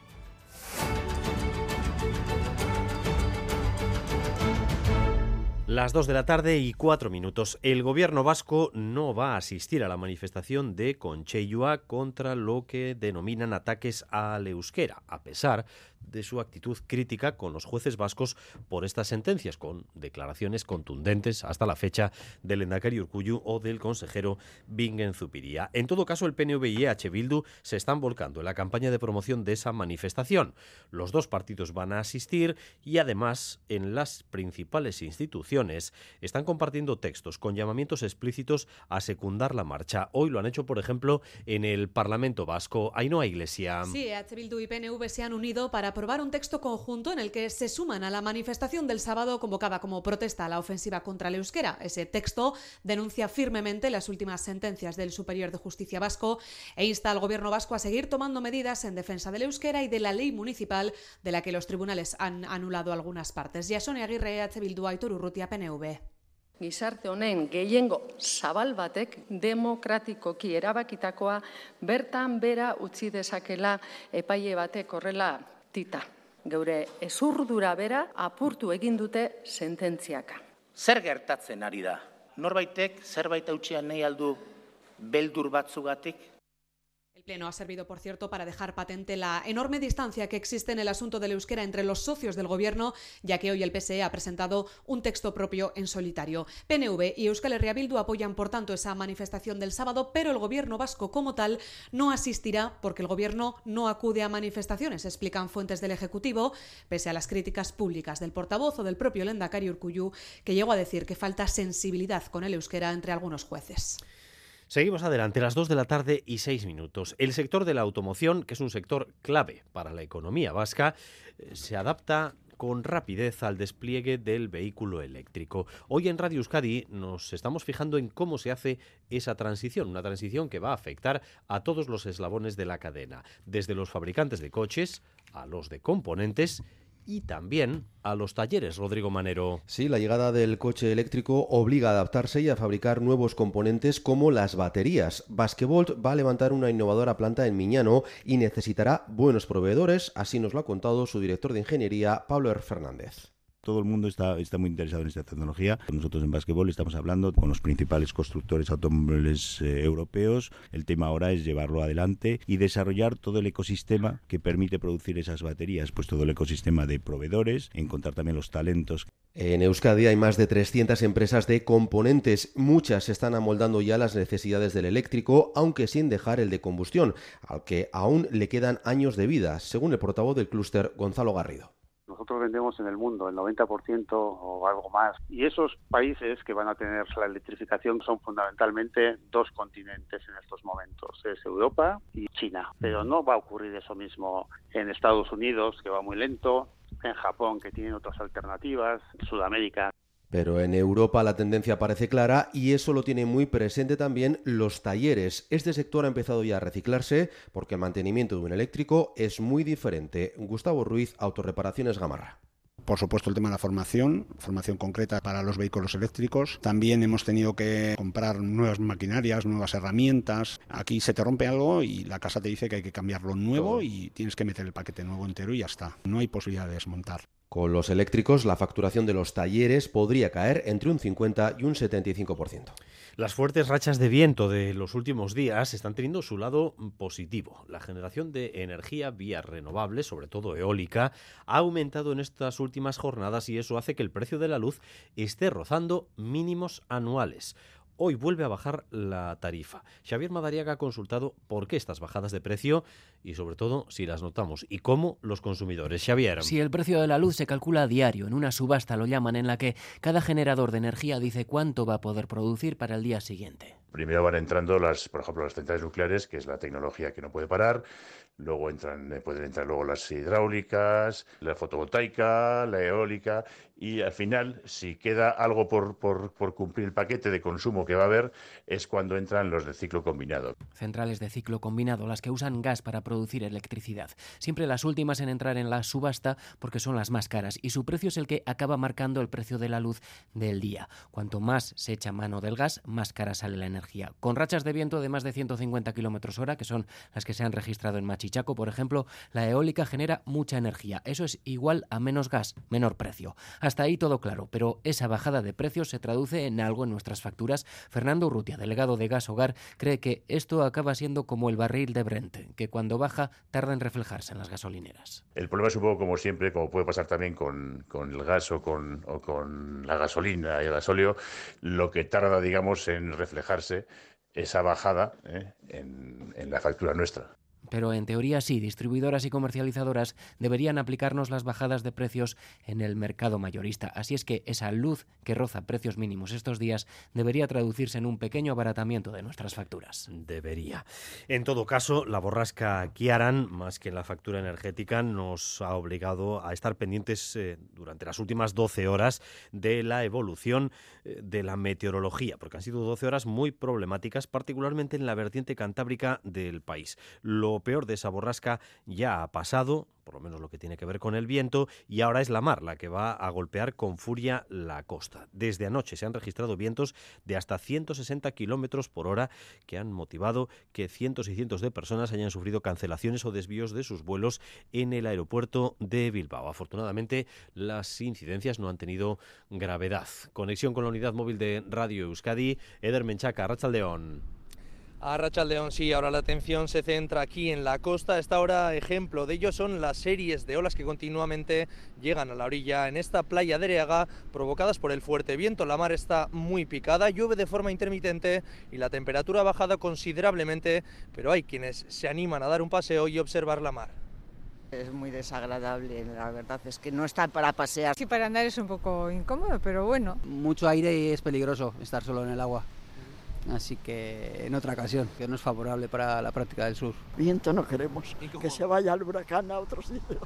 Las 2 de la tarde y 4 minutos. El gobierno vasco no va a asistir a la manifestación de Concheyua contra lo que denominan ataques al euskera, a pesar de su actitud crítica con los jueces vascos por estas sentencias, con declaraciones contundentes hasta la fecha del Endacari Urcuyu o del consejero Bingen Zupiría. En todo caso, el PNV y EH Bildu se están volcando en la campaña de promoción de esa manifestación. Los dos partidos van a asistir y además en las principales instituciones están compartiendo textos con llamamientos explícitos a secundar la marcha. Hoy lo han hecho, por ejemplo, en el Parlamento Vasco. Ainhoa Iglesia. Sí, EH Bildu y PNV se han unido para aprobar un texto conjunto en el que se suman a la manifestación del sábado convocada como protesta a la ofensiva contra el euskera. Ese texto denuncia firmemente las últimas sentencias del Superior de Justicia vasco e insta al gobierno vasco a seguir tomando medidas en defensa del euskera y de la ley municipal de la que los tribunales han anulado algunas partes. Jasone Aguirre, EH Bildu, Aitor Urrutia, PNV. Gizarte honen gehiengo zabal batek demokratikoki erabakitakoa bertan bera utzi dezakela epaile batek horrela tita. Geure ezurdura bera apurtu egin dute sententziaka. Zer gertatzen ari da? Norbaitek zerbait hautsean nahi aldu beldur batzugatik? Pleno ha servido, por cierto, para dejar patente la enorme distancia que existe en el asunto del euskera entre los socios del Gobierno, ya que hoy el PSE ha presentado un texto propio en solitario. PNV y Euskal Herria apoyan, por tanto, esa manifestación del sábado, pero el Gobierno vasco como tal no asistirá porque el Gobierno no acude a manifestaciones, explican fuentes del Ejecutivo, pese a las críticas públicas del portavoz o del propio Lendakari Urkullu, que llegó a decir que falta sensibilidad con el euskera entre algunos jueces. Seguimos adelante, las 2 de la tarde y 6 minutos. El sector de la automoción, que es un sector clave para la economía vasca, eh, se adapta con rapidez al despliegue del vehículo eléctrico. Hoy en Radio Euskadi nos estamos fijando en cómo se hace esa transición, una transición que va a afectar a todos los eslabones de la cadena, desde los fabricantes de coches a los de componentes y también a los talleres, Rodrigo Manero. Sí, la llegada del coche eléctrico obliga a adaptarse y a fabricar nuevos componentes como las baterías. Basquevolt va a levantar una innovadora planta en Miñano y necesitará buenos proveedores, así nos lo ha contado su director de ingeniería, Pablo R. Fernández todo el mundo está, está muy interesado en esta tecnología. Nosotros en Basquetbol estamos hablando con los principales constructores automóviles eh, europeos. El tema ahora es llevarlo adelante y desarrollar todo el ecosistema que permite producir esas baterías, pues todo el ecosistema de proveedores, encontrar también los talentos. En Euskadi hay más de 300 empresas de componentes. Muchas están amoldando ya las necesidades del eléctrico, aunque sin dejar el de combustión, al que aún le quedan años de vida, según el portavoz del clúster Gonzalo Garrido. Nosotros vendemos en el mundo el 90% o algo más. Y esos países que van a tener la electrificación son fundamentalmente dos continentes en estos momentos. Es Europa y China. Pero no va a ocurrir eso mismo en Estados Unidos, que va muy lento, en Japón, que tienen otras alternativas, Sudamérica. Pero en Europa la tendencia parece clara y eso lo tiene muy presente también los talleres. Este sector ha empezado ya a reciclarse porque el mantenimiento de un eléctrico es muy diferente. Gustavo Ruiz, Autorreparaciones Gamarra Por supuesto, el tema de la formación, formación concreta para los vehículos eléctricos. También hemos tenido que comprar nuevas maquinarias, nuevas herramientas. Aquí se te rompe algo y la casa te dice que hay que cambiarlo nuevo y tienes que meter el paquete nuevo entero y ya está. No hay posibilidad de desmontar. Con los eléctricos, la facturación de los talleres podría caer entre un 50 y un 75%. Las fuertes rachas de viento de los últimos días están teniendo su lado positivo. La generación de energía vía renovable, sobre todo eólica, ha aumentado en estas últimas jornadas y eso hace que el precio de la luz esté rozando mínimos anuales. Hoy vuelve a bajar la tarifa. Xavier Madariaga ha consultado por qué estas bajadas de precio y sobre todo si las notamos y cómo los consumidores. Xavier. Si el precio de la luz se calcula a diario, en una subasta lo llaman, en la que cada generador de energía dice cuánto va a poder producir para el día siguiente. Primero van entrando las, por ejemplo, las centrales nucleares, que es la tecnología que no puede parar. Luego entran, eh, pueden entrar luego las hidráulicas, la fotovoltaica, la eólica y al final, si queda algo por, por, por, cumplir el paquete de consumo que va a haber, es cuando entran los de ciclo combinado. Centrales de ciclo combinado, las que usan gas para producir electricidad. Siempre las últimas en entrar en la subasta porque son las más caras y su precio es el que acaba marcando el precio de la luz del día. Cuanto más se echa mano del gas, más cara sale la energía. Con rachas de viento de más de 150 kilómetros hora, que son las que se han registrado en Machichaco, por ejemplo, la eólica genera mucha energía. Eso es igual a menos gas, menor precio. Hasta ahí todo claro, pero esa bajada de precios se traduce en algo en nuestras facturas. Fernando Urrutia, delegado de Gas Hogar, cree que esto acaba siendo como el barril de Brent, que cuando baja tarda en reflejarse en las gasolineras. El problema es un poco como siempre, como puede pasar también con, con el gas o con, la gasolina y el gasóleo, lo que tarda, digamos, en reflejarse esa bajada ¿eh? en la factura nuestra. Pero en teoría sí, distribuidoras y comercializadoras deberían aplicarnos las bajadas de precios en el mercado mayorista. Así es que esa luz que roza precios mínimos estos días debería traducirse en un pequeño abaratamiento de nuestras facturas. Debería. En todo caso, la borrasca Kiaran, más que la factura energética, nos ha obligado a estar pendientes eh, durante las últimas 12 horas de la evolución eh, de la meteorología, porque han sido 12 horas muy problemáticas, particularmente en la vertiente cantábrica del país. Lo peor de esa borrasca ya ha pasado, por lo menos lo que tiene que ver con el viento, y ahora es la mar la que va a golpear con furia la costa. Desde anoche se han registrado vientos de hasta 160 kilómetros por hora que han motivado que cientos y cientos de personas hayan sufrido cancelaciones o desvíos de sus vuelos en el aeropuerto de Bilbao. Afortunadamente, las incidencias no han tenido gravedad. Conexión con la unidad móvil de Radio Euskadi, Eder Menchaca, Rachaldeón. A Rachaldeón, sí, ahora la atención se centra aquí en la costa. A esta hora, ejemplo de ello son las series de olas que continuamente llegan a la orilla en esta playa de Ereaga, provocadas por el fuerte viento. La mar está muy picada, llueve de forma intermitente y la temperatura ha bajado considerablemente, pero hay quienes se animan a dar un paseo y observar la mar. Es muy desagradable, la verdad es que no está para pasear. Sí, para andar es un poco incómodo, pero bueno. Mucho aire y es peligroso estar solo en el agua así que en otra ocasión, que no es favorable para la práctica del sur. Viento no queremos, que se vaya el huracán a otro sitio.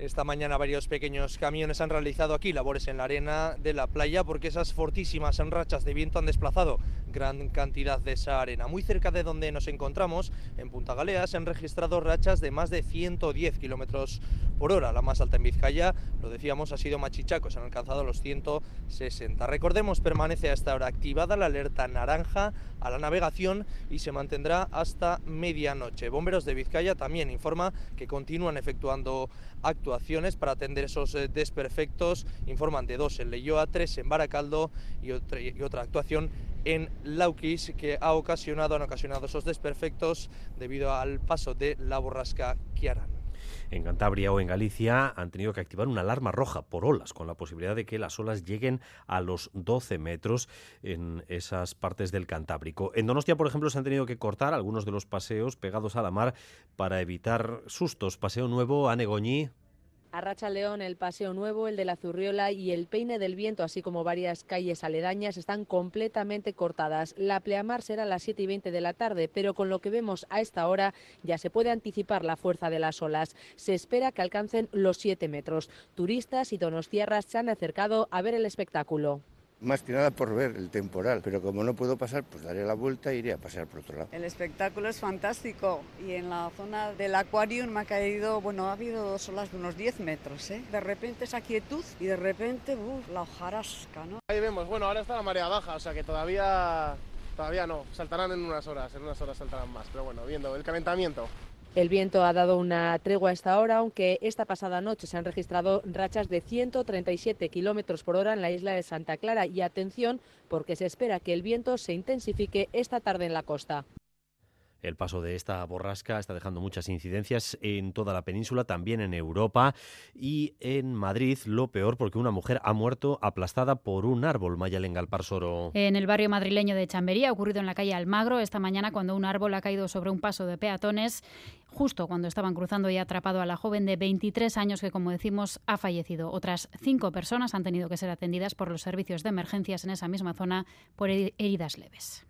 Esta mañana varios pequeños camiones han realizado aquí labores en la arena de la playa porque esas fortísimas rachas de viento han desplazado gran cantidad de esa arena. Muy cerca de donde nos encontramos, en Punta Galea, se han registrado rachas de más de 110 kilómetros por hora. La más alta en Vizcaya, lo decíamos, ha sido Machichaco, se han alcanzado los 160. Recordemos, permanece a esta hora activada la alerta naranja a la navegación y se mantendrá hasta medianoche. Bomberos de Vizcaya también informa que continúan efectuando actuaciones para atender esos eh, desperfectos. Informan de dos en Leyoa, tres en Baracaldo y otra, y otra actuación en Lauquis que ha ocasionado, han ocasionado esos desperfectos debido al paso de la borrasca Kiaran en Cantabria o en Galicia han tenido que activar una alarma roja por olas, con la posibilidad de que las olas lleguen a los 12 metros en esas partes del Cantábrico. En Donostia, por ejemplo, se han tenido que cortar algunos de los paseos pegados a la mar para evitar sustos. Paseo Nuevo a Negoñí, Arracha León, el Paseo Nuevo, el de la Zurriola y el Peine del Viento, así como varias calles aledañas, están completamente cortadas. La pleamar será a las 7 y 20 de la tarde, pero con lo que vemos a esta hora ya se puede anticipar la fuerza de las olas. Se espera que alcancen los 7 metros. Turistas y donostiarras se han acercado a ver el espectáculo. Más que nada por ver el temporal, pero como no puedo pasar, pues daré la vuelta e iré a pasear por otro lado. El espectáculo es fantástico y en la zona del acuario me ha caído, bueno, ha habido dos olas de unos 10 metros, ¿eh? De repente esa quietud y de repente, uff, la hojarasca, ¿no? Ahí vemos, bueno, ahora está la marea baja, o sea que todavía, todavía no, saltarán en unas horas, en unas horas saltarán más, pero bueno, viendo el calentamiento. El viento ha dado una tregua a esta hora, aunque esta pasada noche se han registrado rachas de 137 kilómetros por hora en la isla de Santa Clara. Y atención, porque se espera que el viento se intensifique esta tarde en la costa. El paso de esta borrasca está dejando muchas incidencias en toda la península, también en Europa y en Madrid. Lo peor porque una mujer ha muerto aplastada por un árbol, Mayalen Parsoro. En el barrio madrileño de Chambería, ha ocurrido en la calle Almagro esta mañana cuando un árbol ha caído sobre un paso de peatones, justo cuando estaban cruzando y atrapado a la joven de 23 años que, como decimos, ha fallecido. Otras cinco personas han tenido que ser atendidas por los servicios de emergencias en esa misma zona por heridas leves.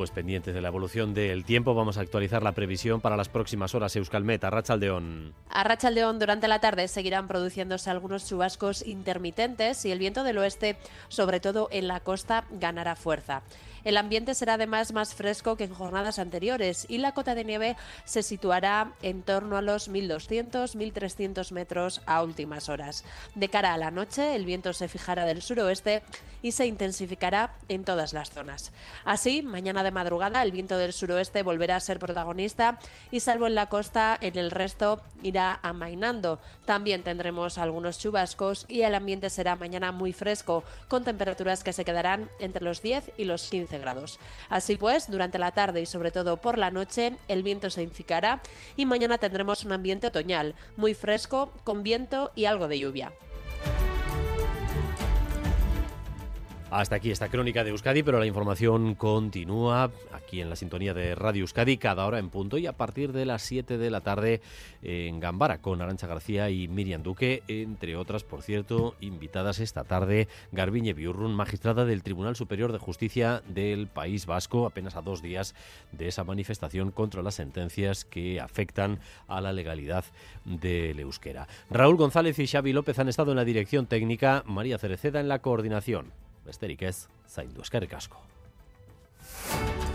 Pues pendientes de la evolución del tiempo, vamos a actualizar la previsión para las próximas horas. Euskalmet, Arrachaldeón. Arrachaldeón, durante la tarde seguirán produciéndose algunos chubascos intermitentes y el viento del oeste, sobre todo en la costa, ganará fuerza. El ambiente será además más fresco que en jornadas anteriores y la cota de nieve se situará en torno a los 1.200-1.300 metros a últimas horas. De cara a la noche, el viento se fijará del suroeste y se intensificará en todas las zonas. Así, mañana de madrugada el viento del suroeste volverá a ser protagonista y salvo en la costa, en el resto irá amainando. También tendremos algunos chubascos y el ambiente será mañana muy fresco, con temperaturas que se quedarán entre los 10 y los 15 grados. Así pues, durante la tarde y sobre todo por la noche, el viento se incicará y mañana tendremos un ambiente otoñal, muy fresco, con viento y algo de lluvia. Hasta aquí esta crónica de Euskadi, pero la información continúa aquí en la sintonía de Radio Euskadi cada hora en punto y a partir de las 7 de la tarde en Gambara con Arancha García y Miriam Duque, entre otras, por cierto, invitadas esta tarde Garbiñe Biurrun, magistrada del Tribunal Superior de Justicia del País Vasco, apenas a dos días de esa manifestación contra las sentencias que afectan a la legalidad del euskera. Raúl González y Xavi López han estado en la dirección técnica, María Cereceda en la coordinación. Besterik ez, zaindu.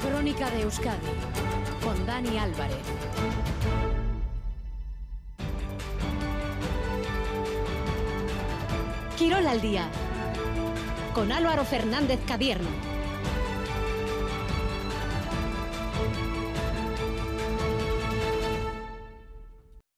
Crónica de Euskadi, con Dani Álvarez. Quirol al día, con Álvaro Fernández Cadierno.